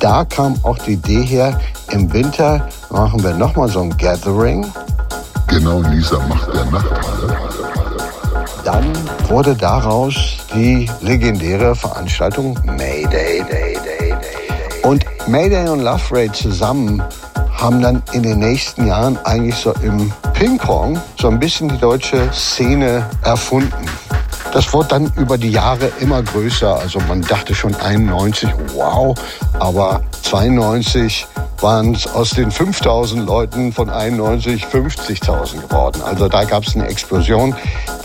Da kam auch die Idee her, im Winter machen wir nochmal so ein Gathering. Genau dieser Macht der Nachthalle. Dann wurde daraus die legendäre Veranstaltung Mayday. Und Mayday und Love Parade zusammen haben dann in den nächsten Jahren eigentlich so im Ping-Pong so ein bisschen die deutsche Szene erfunden. Das wurde dann über die Jahre immer größer. Also man dachte schon 91, wow, aber 92 waren es aus den 5000 Leuten von 91 50.000 geworden. Also da gab es eine Explosion.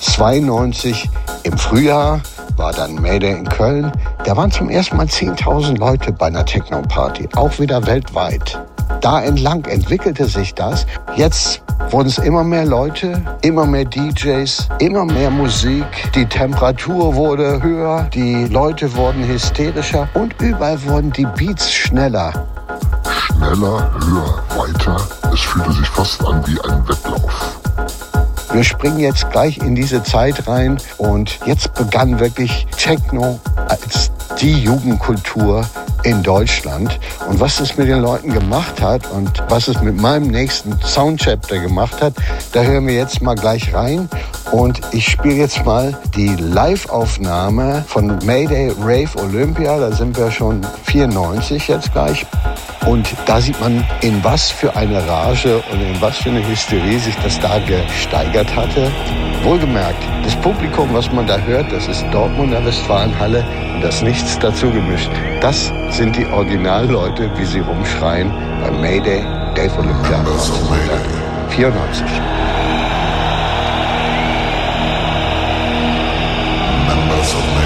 92 im Frühjahr war dann Mayday in Köln. Da waren zum ersten Mal 10.000 Leute bei einer Techno-Party, auch wieder weltweit. Da entlang entwickelte sich das. Jetzt wurden es immer mehr Leute, immer mehr DJs, immer mehr Musik. Die Temperatur wurde höher, die Leute wurden hysterischer und überall wurden die Beats schneller. Schneller, höher, weiter. Es fühlte sich fast an wie ein Wettlauf. Wir springen jetzt gleich in diese Zeit rein und jetzt begann wirklich Techno als die Jugendkultur in Deutschland. Und was es mit den Leuten gemacht hat und was es mit meinem nächsten Soundchapter gemacht hat, da hören wir jetzt mal gleich rein. Und ich spiele jetzt mal die Live-Aufnahme von Mayday Rave Olympia. Da sind wir schon 94 jetzt gleich. Und da sieht man, in was für eine Rage und in was für eine Hysterie sich das da gesteigert hatte. Wohlgemerkt, das Publikum, was man da hört, das ist Dortmunder Westfalenhalle und das nichts dazu gemischt. Das sind die Originalleute, wie sie rumschreien bei Mayday, Dave Olympia 1994. Members of Mayday.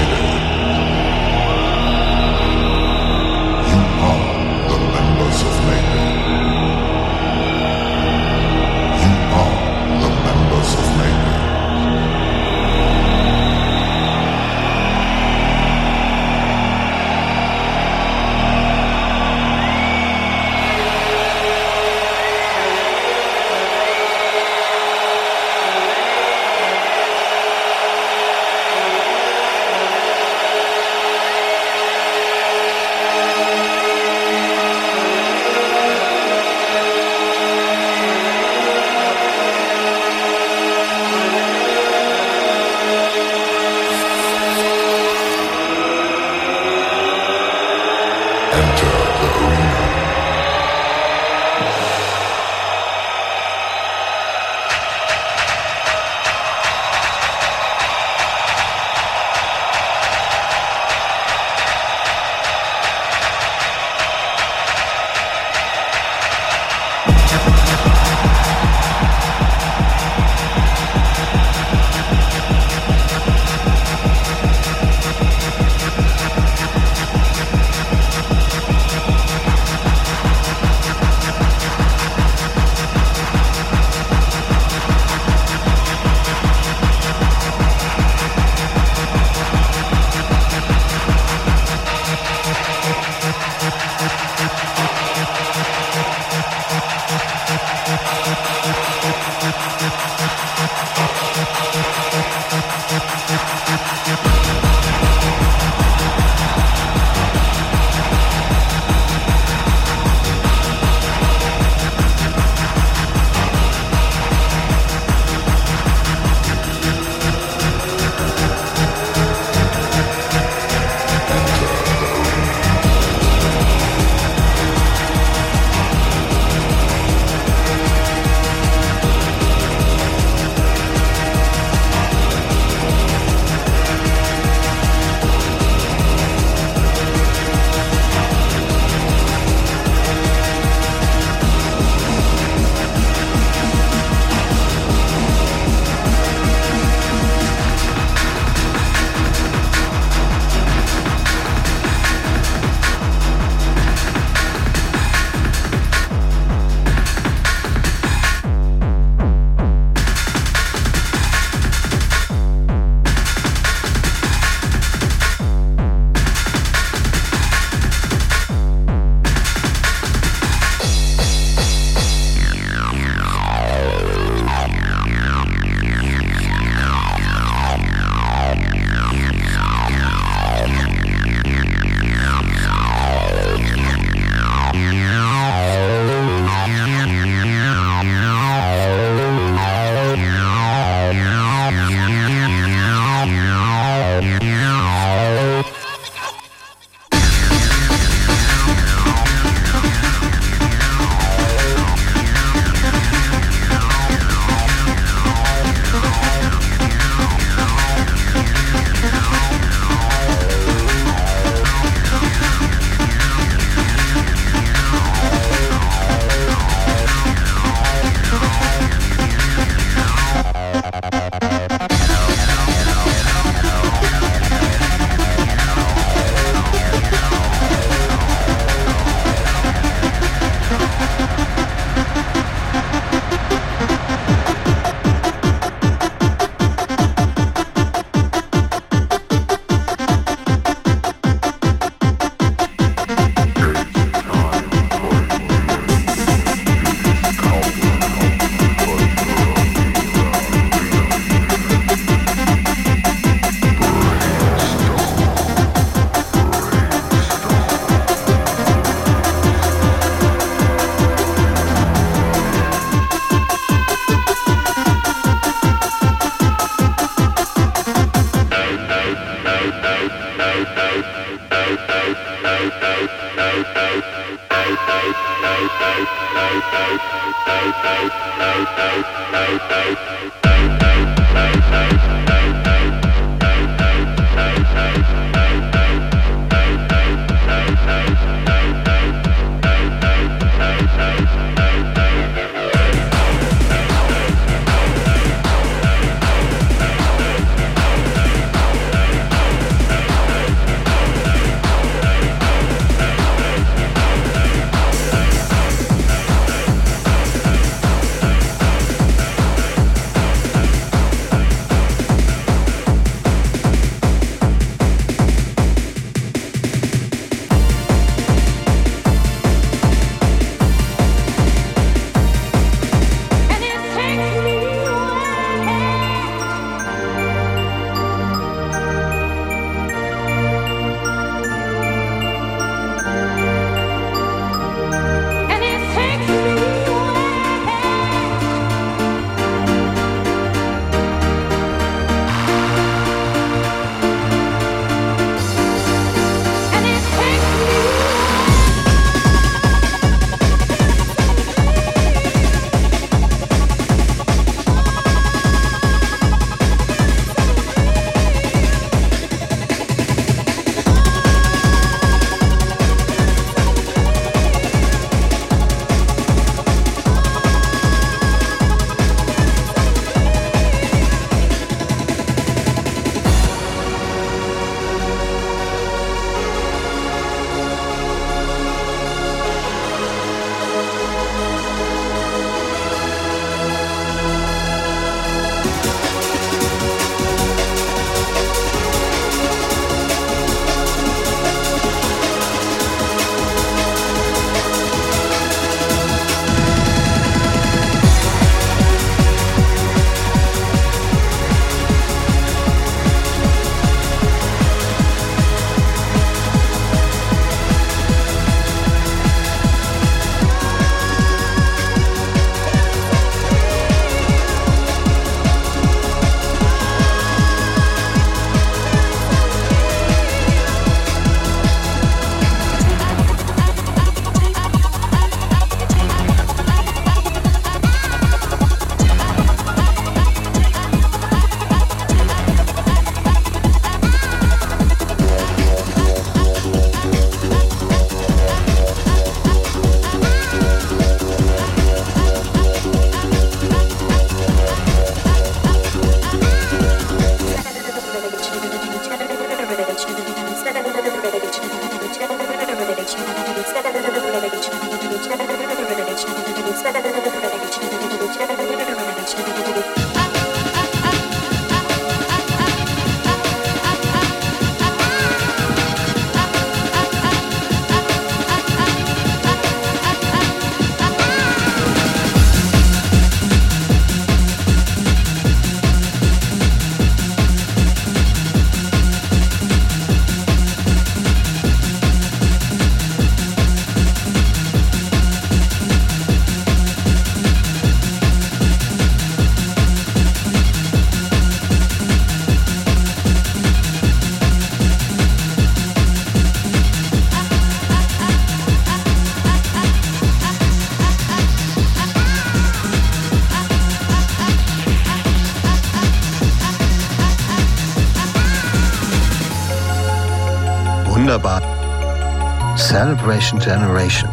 Celebration Generation.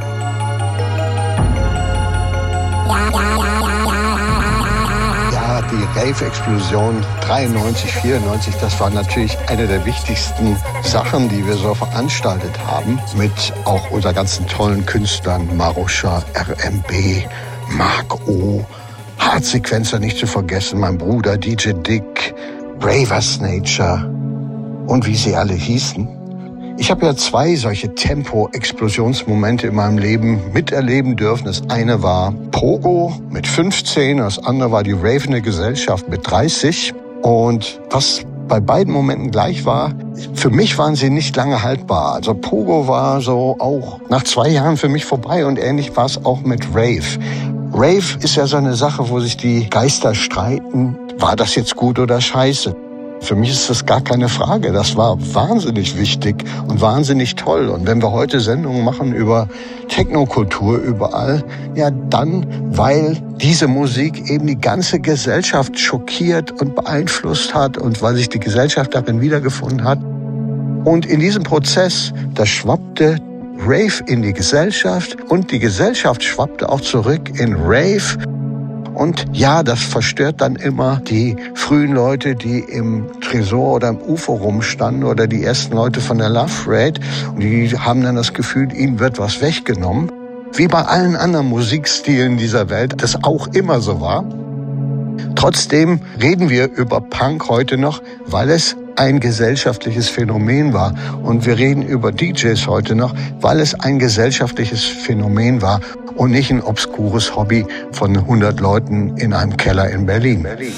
Ja, die Rave-Explosion 93, 94, das war natürlich eine der wichtigsten Sachen, die wir so veranstaltet haben. Mit auch unseren ganzen tollen Künstlern, Maruscha, RMB, Mark O, Hartsequenzer nicht zu vergessen, mein Bruder DJ Dick, Ravers Nature und wie sie alle hießen. Ich habe ja zwei solche Tempo-Explosionsmomente in meinem Leben miterleben dürfen. Das eine war Pogo mit 15, das andere war die Ravene Gesellschaft mit 30. Und was bei beiden Momenten gleich war, für mich waren sie nicht lange haltbar. Also Pogo war so auch nach zwei Jahren für mich vorbei und ähnlich war es auch mit Rave. Rave ist ja so eine Sache, wo sich die Geister streiten, war das jetzt gut oder scheiße. Für mich ist das gar keine Frage. Das war wahnsinnig wichtig und wahnsinnig toll. Und wenn wir heute Sendungen machen über Technokultur überall, ja dann, weil diese Musik eben die ganze Gesellschaft schockiert und beeinflusst hat und weil sich die Gesellschaft darin wiedergefunden hat. Und in diesem Prozess, da schwappte Rave in die Gesellschaft und die Gesellschaft schwappte auch zurück in Rave. Und ja, das verstört dann immer die frühen Leute, die im Tresor oder im UFO rumstanden oder die ersten Leute von der Love Rate. Und die haben dann das Gefühl, ihnen wird was weggenommen. Wie bei allen anderen Musikstilen dieser Welt, das auch immer so war. Trotzdem reden wir über Punk heute noch, weil es ein gesellschaftliches Phänomen war. Und wir reden über DJs heute noch, weil es ein gesellschaftliches Phänomen war und nicht ein obskures Hobby von 100 Leuten in einem Keller in Berlin. Berlin,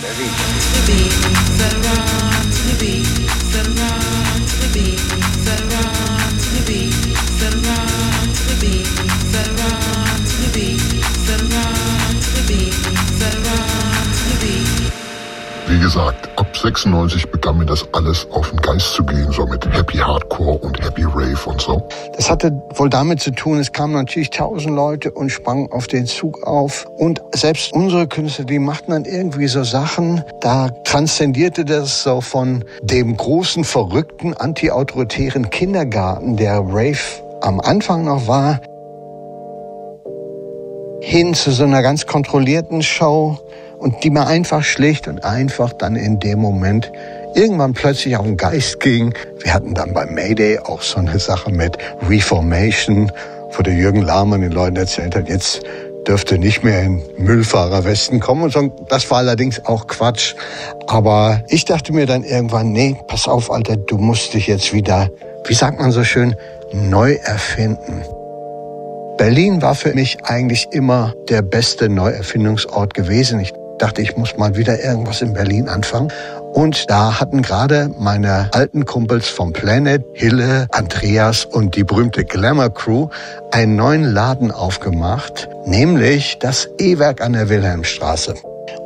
Wie gesagt, 96 begann mir das alles auf den Geist zu gehen, so mit Happy Hardcore und Happy Rave und so. Das hatte wohl damit zu tun, es kamen natürlich tausend Leute und sprangen auf den Zug auf. Und selbst unsere Künstler, die machten dann irgendwie so Sachen, da transzendierte das so von dem großen, verrückten, anti-autoritären Kindergarten, der Rave am Anfang noch war, hin zu so einer ganz kontrollierten Show und die mir einfach schlicht und einfach dann in dem Moment irgendwann plötzlich auf den Geist ging. Wir hatten dann beim Mayday auch so eine Sache mit Reformation, wo der Jürgen Lahmann den Leuten erzählt hat, jetzt dürfte nicht mehr in Müllfahrerwesten kommen und. Das war allerdings auch Quatsch. Aber ich dachte mir dann irgendwann, nee, pass auf, Alter, du musst dich jetzt wieder, wie sagt man so schön, neu erfinden. Berlin war für mich eigentlich immer der beste Neuerfindungsort gewesen. Ich dachte, ich muss mal wieder irgendwas in Berlin anfangen. Und da hatten gerade meine alten Kumpels vom Planet, Hille, Andreas und die berühmte Glamour Crew einen neuen Laden aufgemacht, nämlich das E-Werk an der Wilhelmstraße.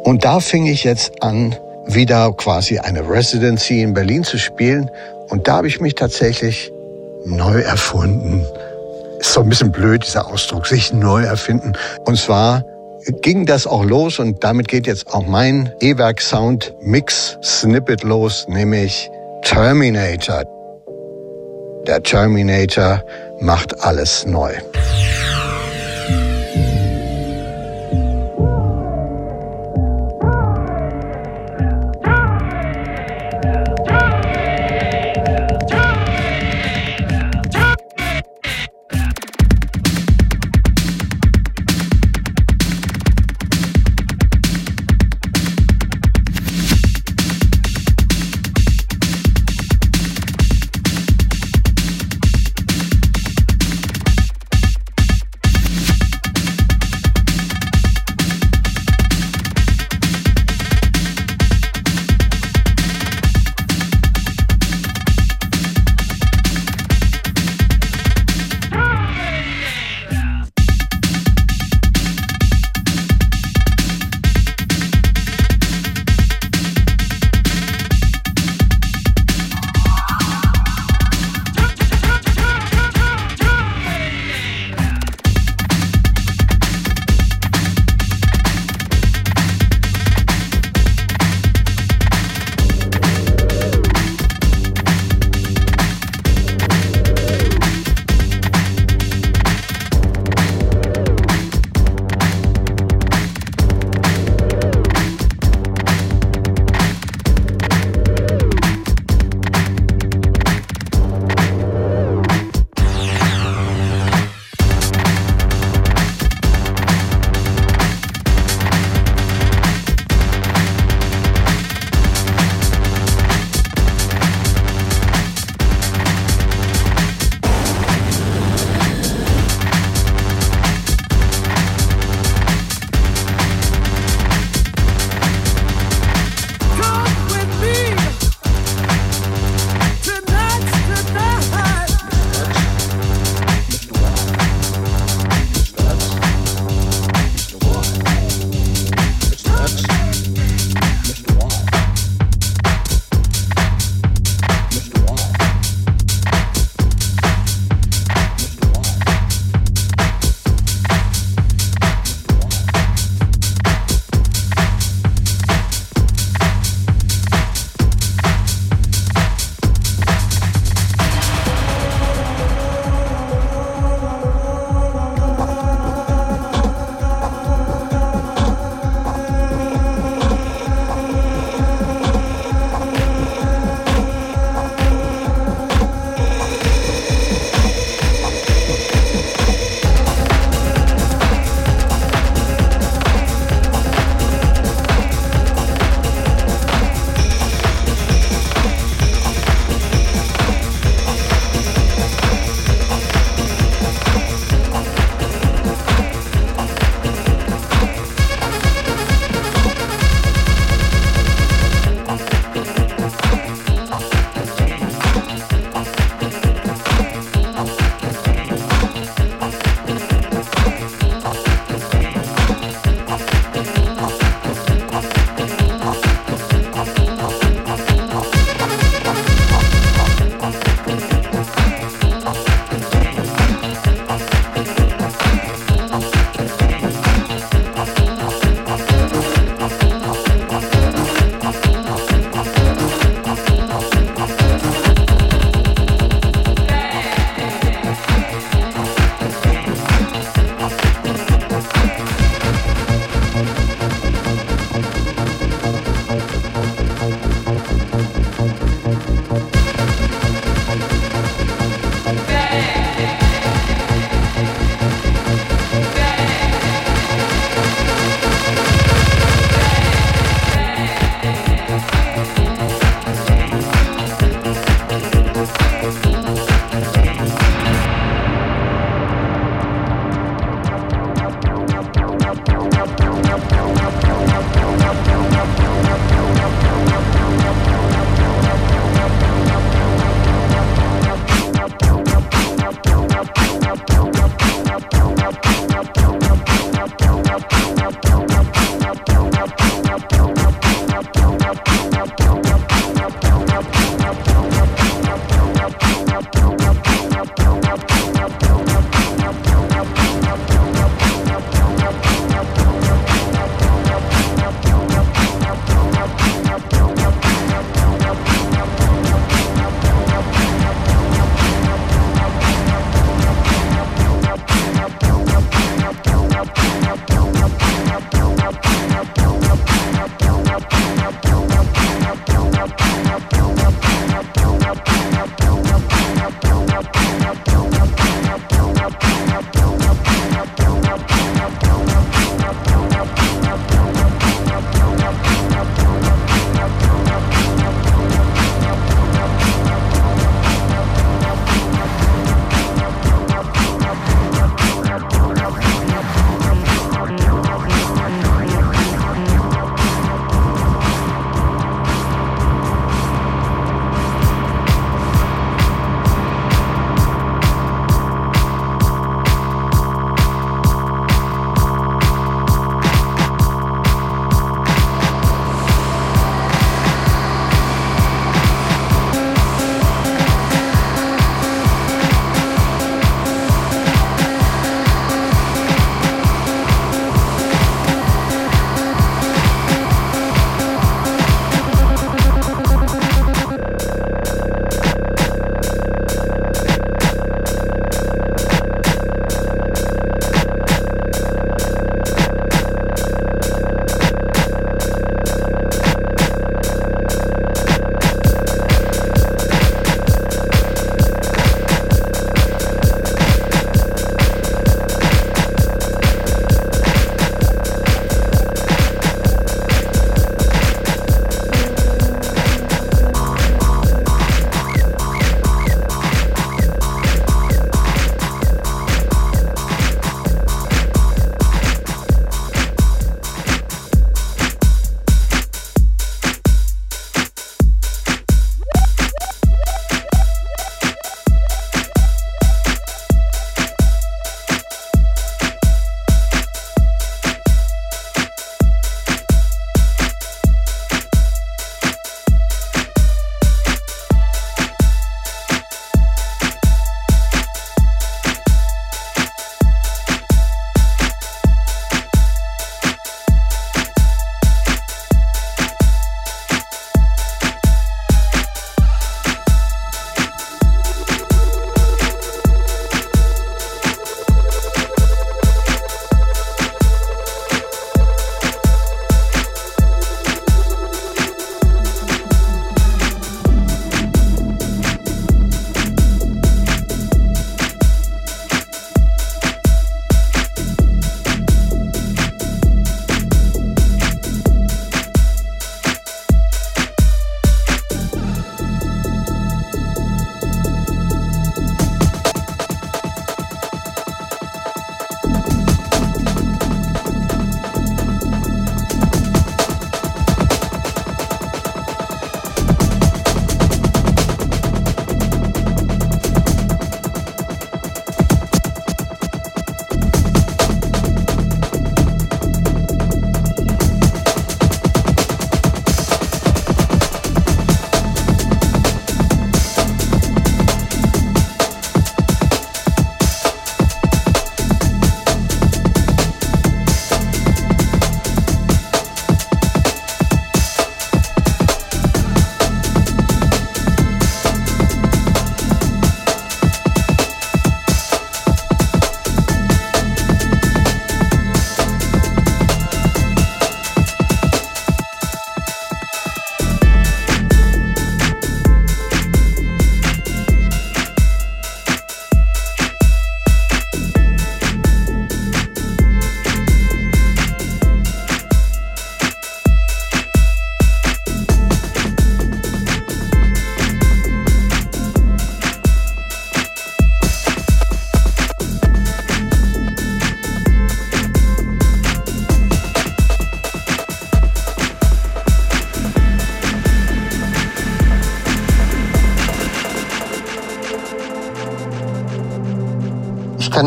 Und da fing ich jetzt an, wieder quasi eine Residency in Berlin zu spielen. Und da habe ich mich tatsächlich neu erfunden. Ist so ein bisschen blöd, dieser Ausdruck, sich neu erfinden. Und zwar ging das auch los und damit geht jetzt auch mein E-Werk Sound Mix Snippet los, nämlich Terminator. Der Terminator macht alles neu.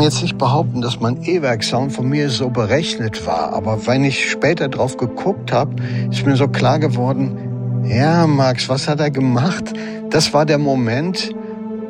Jetzt nicht behaupten, dass mein E-Werk-Sound von mir so berechnet war. Aber wenn ich später drauf geguckt habe, ist mir so klar geworden, Ja, Max, was hat er gemacht? Das war der Moment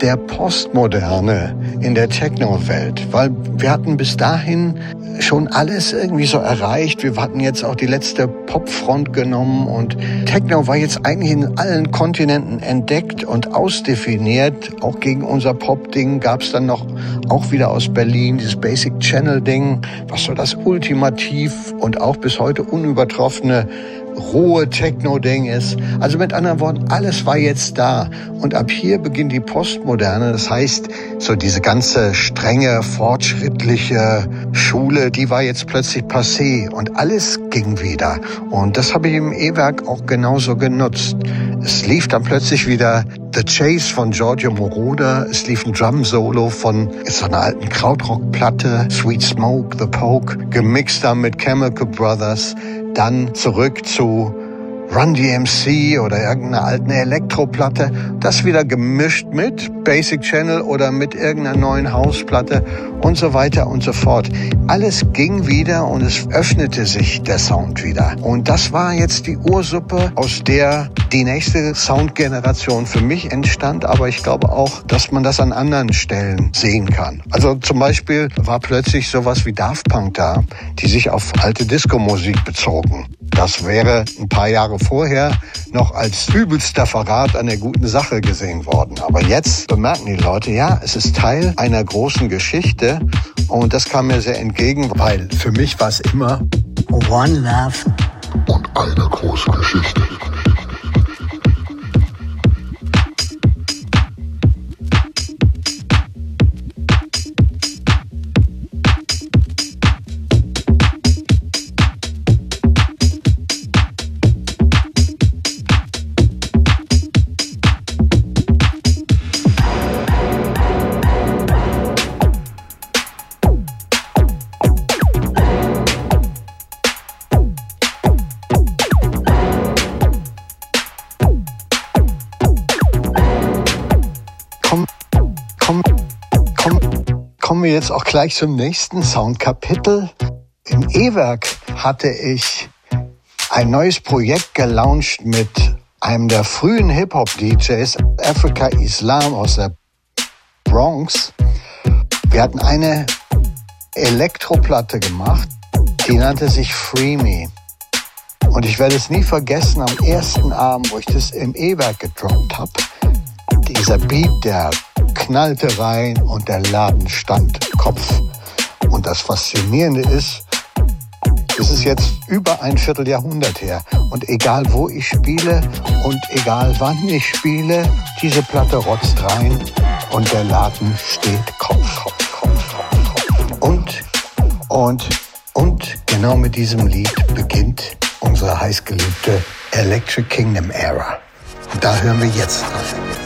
der Postmoderne in der Techno-Welt, weil wir hatten bis dahin schon alles irgendwie so erreicht. Wir hatten jetzt auch die letzte Popfront genommen und Techno war jetzt eigentlich in allen Kontinenten entdeckt und ausdefiniert. Auch gegen unser Pop-Ding gab es dann noch auch wieder aus Berlin dieses Basic Channel-Ding, was so das ultimativ und auch bis heute unübertroffene rohe Techno-Ding ist. Also mit anderen Worten, alles war jetzt da. Und ab hier beginnt die Postmoderne. Das heißt, so diese ganze strenge, fortschrittliche Schule, die war jetzt plötzlich passé und alles ging wieder. Und das habe ich im E-Werk auch genauso genutzt. Es lief dann plötzlich wieder The Chase von Giorgio Moroder. Es lief ein Drum-Solo von so einer alten Krautrock-Platte, Sweet Smoke, The Poke, gemixt dann mit Chemical Brothers dann zurück zu Run DMC oder irgendeiner alten Elektroplatte, das wieder gemischt mit Basic Channel oder mit irgendeiner neuen Hausplatte und so weiter und so fort. Alles ging wieder und es öffnete sich der Sound wieder. Und das war jetzt die Ursuppe, aus der die nächste Soundgeneration für mich entstand, aber ich glaube auch, dass man das an anderen Stellen sehen kann. Also zum Beispiel war plötzlich sowas wie Daft Punk da, die sich auf alte Disco-Musik bezogen. Das wäre ein paar Jahre vorher noch als übelster Verrat an der guten Sache gesehen worden. Aber jetzt bemerken die Leute, ja, es ist Teil einer großen Geschichte und das kam mir sehr entgegen, weil für mich war es immer One Love und eine große Geschichte. Jetzt auch gleich zum nächsten Soundkapitel. Im E-Werk hatte ich ein neues Projekt gelauncht mit einem der frühen Hip-Hop-DJs, Africa Islam aus der Bronx. Wir hatten eine Elektroplatte gemacht, die nannte sich Free Me. Und ich werde es nie vergessen, am ersten Abend, wo ich das im E-Werk gedroppt habe, dieser Beat, der knallte rein und der Laden stand Kopf. Und das Faszinierende ist, es ist jetzt über ein Vierteljahrhundert her. Und egal wo ich spiele und egal wann ich spiele, diese Platte rotzt rein und der Laden steht Kopf. Und, und, und genau mit diesem Lied beginnt unsere heißgeliebte Electric Kingdom Era. Und da hören wir jetzt rein.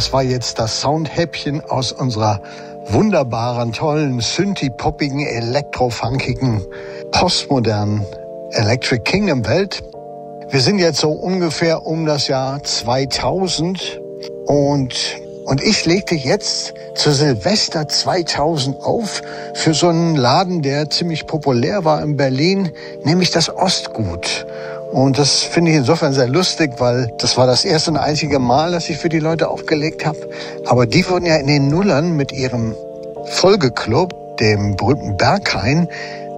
Das war jetzt das Soundhäppchen aus unserer wunderbaren, tollen, synthie-poppigen, elektrofunkigen, postmodernen Electric Kingdom Welt. Wir sind jetzt so ungefähr um das Jahr 2000 und, und ich legte jetzt zu Silvester 2000 auf für so einen Laden, der ziemlich populär war in Berlin, nämlich das Ostgut. Und das finde ich insofern sehr lustig, weil das war das erste und einzige Mal, dass ich für die Leute aufgelegt habe. Aber die wurden ja in den Nullern mit ihrem Folgeclub, dem berühmten Berghain,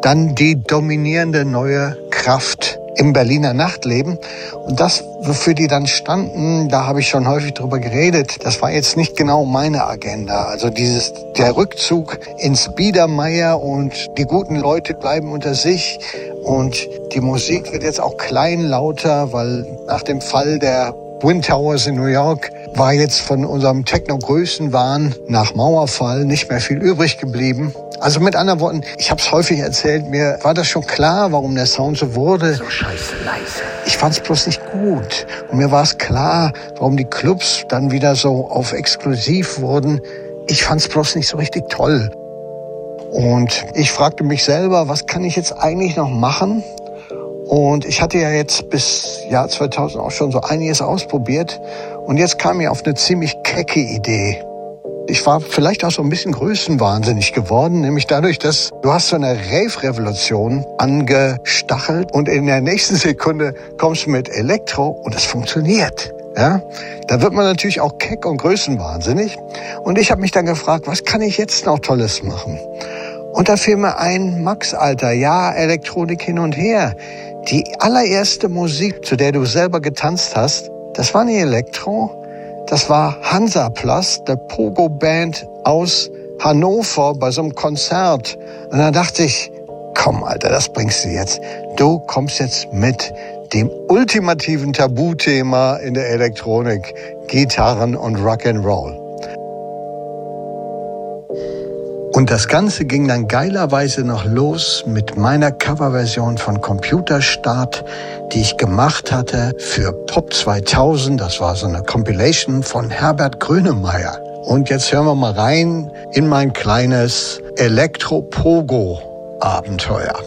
dann die dominierende neue Kraft im Berliner Nachtleben. Und das, wofür die dann standen, da habe ich schon häufig drüber geredet, das war jetzt nicht genau meine Agenda. Also dieses, der Rückzug ins Biedermeier und die guten Leute bleiben unter sich und die Musik wird jetzt auch kleinlauter, weil nach dem Fall der Twin Towers in New York war jetzt von unserem Techno-Größenwahn nach Mauerfall nicht mehr viel übrig geblieben. Also mit anderen Worten, ich habe es häufig erzählt, mir war das schon klar, warum der Sound so wurde. So scheiße leise. Ich fand es bloß nicht gut. Und mir war es klar, warum die Clubs dann wieder so auf exklusiv wurden. Ich fand es bloß nicht so richtig toll. Und ich fragte mich selber, was kann ich jetzt eigentlich noch machen? Und ich hatte ja jetzt bis Jahr 2000 auch schon so einiges ausprobiert. Und jetzt kam mir auf eine ziemlich kecke Idee. Ich war vielleicht auch so ein bisschen größenwahnsinnig geworden, nämlich dadurch, dass du hast so eine Rave-Revolution angestachelt und in der nächsten Sekunde kommst du mit Elektro und es funktioniert. Ja, da wird man natürlich auch keck und größenwahnsinnig. Und ich habe mich dann gefragt, was kann ich jetzt noch Tolles machen? Und da fiel mir ein, Max, Alter, ja, Elektronik hin und her. Die allererste Musik, zu der du selber getanzt hast, das war nicht Elektro, das war Hansaplast, der Pogo-Band aus Hannover bei so einem Konzert. Und dann dachte ich, komm, Alter, das bringst du jetzt. Du kommst jetzt mit dem ultimativen Tabuthema in der Elektronik, Gitarren und Rock'n'Roll. Und das Ganze ging dann geilerweise noch los mit meiner Coverversion von Computerstart, die ich gemacht hatte für Pop 2000. Das war so eine Compilation von Herbert Grönemeyer. Und jetzt hören wir mal rein in mein kleines Elektro-Pogo-Abenteuer.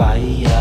Fire.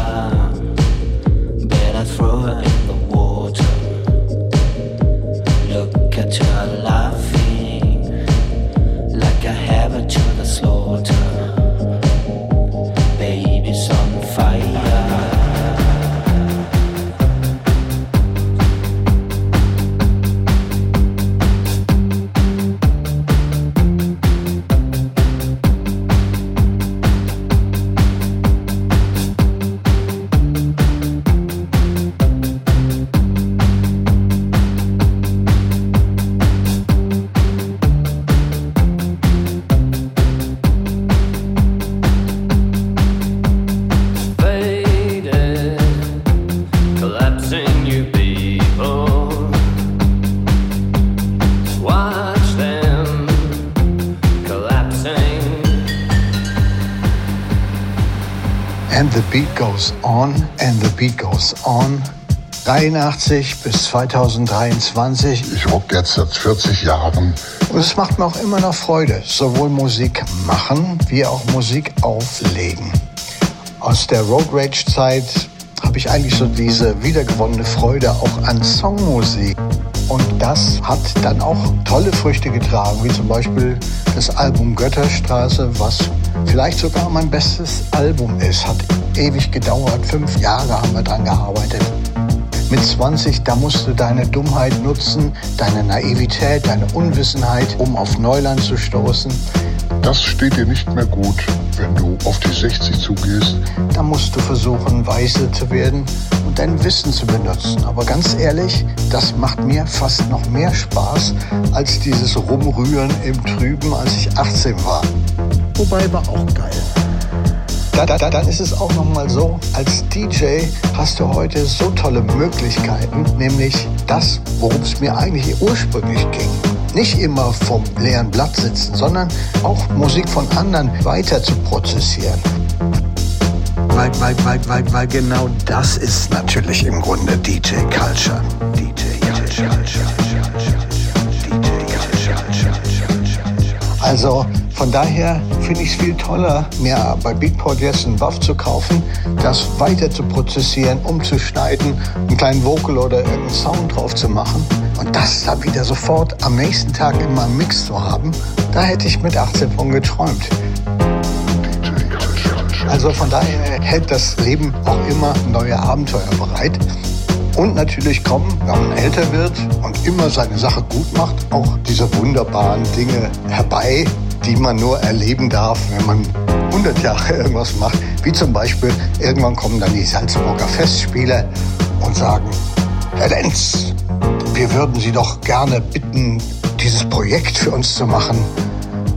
Goes on and the beat goes on. 83 bis 2023. Ich rock jetzt seit 40 Jahren. Und es macht mir auch immer noch Freude, sowohl Musik machen wie auch Musik auflegen. Aus der Road Rage Zeit habe ich eigentlich so diese wiedergewonnene Freude auch an Songmusik. Und das hat dann auch tolle Früchte getragen, wie zum Beispiel das Album Götterstraße, was vielleicht sogar mein bestes Album ist. Hat ewig gedauert, fünf Jahre haben wir dran gearbeitet. Mit 20, da musst du deine Dummheit nutzen, deine Naivität, deine Unwissenheit, um auf Neuland zu stoßen. Das steht dir nicht mehr gut, wenn du auf die 60 zugehst. Da musst du versuchen, weise zu werden und dein Wissen zu benutzen. Aber ganz ehrlich, das macht mir fast noch mehr Spaß als dieses Rumrühren im Trüben, als ich 18 war. Wobei war auch geil. Da, da, da, dann ist es auch noch mal so, als DJ hast du heute so tolle Möglichkeiten, nämlich das, worum es mir eigentlich ursprünglich ging. Nicht immer vom leeren Blatt sitzen, sondern auch Musik von anderen weiter zu prozessieren. Weil, weil, weil, weil, weil genau das ist natürlich im Grunde DJ Culture. DJ Culture. Also von daher finde ich es viel toller, mir bei Beatport jetzt einen Buff zu kaufen, das weiter zu prozessieren, umzuschneiden, einen kleinen Vocal oder irgendeinen Sound drauf zu machen und das dann wieder sofort am nächsten Tag in meinem Mix zu haben. Da hätte ich mit 18 von geträumt. Also von daher hält das Leben auch immer neue Abenteuer bereit. Und natürlich kommen, wenn man älter wird und immer seine Sache gut macht, auch diese wunderbaren Dinge herbei, die man nur erleben darf, wenn man 100 Jahre irgendwas macht. Wie zum Beispiel, irgendwann kommen dann die Salzburger Festspiele und sagen, Herr Lenz, wir würden Sie doch gerne bitten, dieses Projekt für uns zu machen.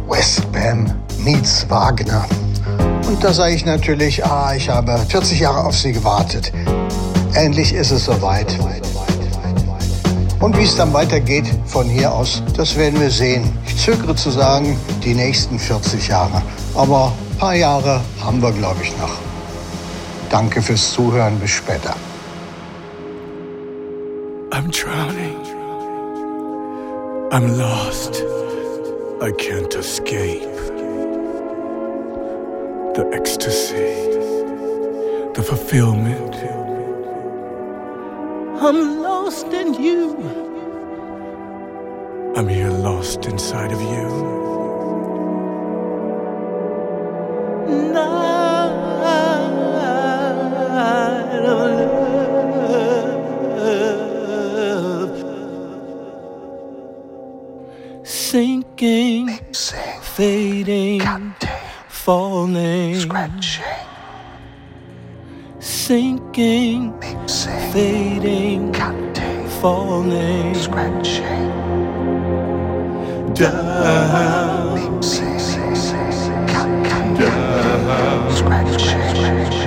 Westbam meets Wagner. Und da sage ich natürlich, ah, ich habe 40 Jahre auf Sie gewartet. Endlich ist es soweit. Und wie es dann weitergeht von hier aus, das werden wir sehen. Ich zögere zu sagen, die nächsten 40 Jahre. Aber ein paar Jahre haben wir, glaube ich, noch. Danke fürs Zuhören. Bis später. I'm drowning. I'm lost. I can't escape. The ecstasy, the fulfillment. I'm lost in you. I'm here lost inside of you. Night of love. Sinking, fading, falling, scratching, sinking, fading, falling, down, Sendung mit Westbam. Ein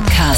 Podcast.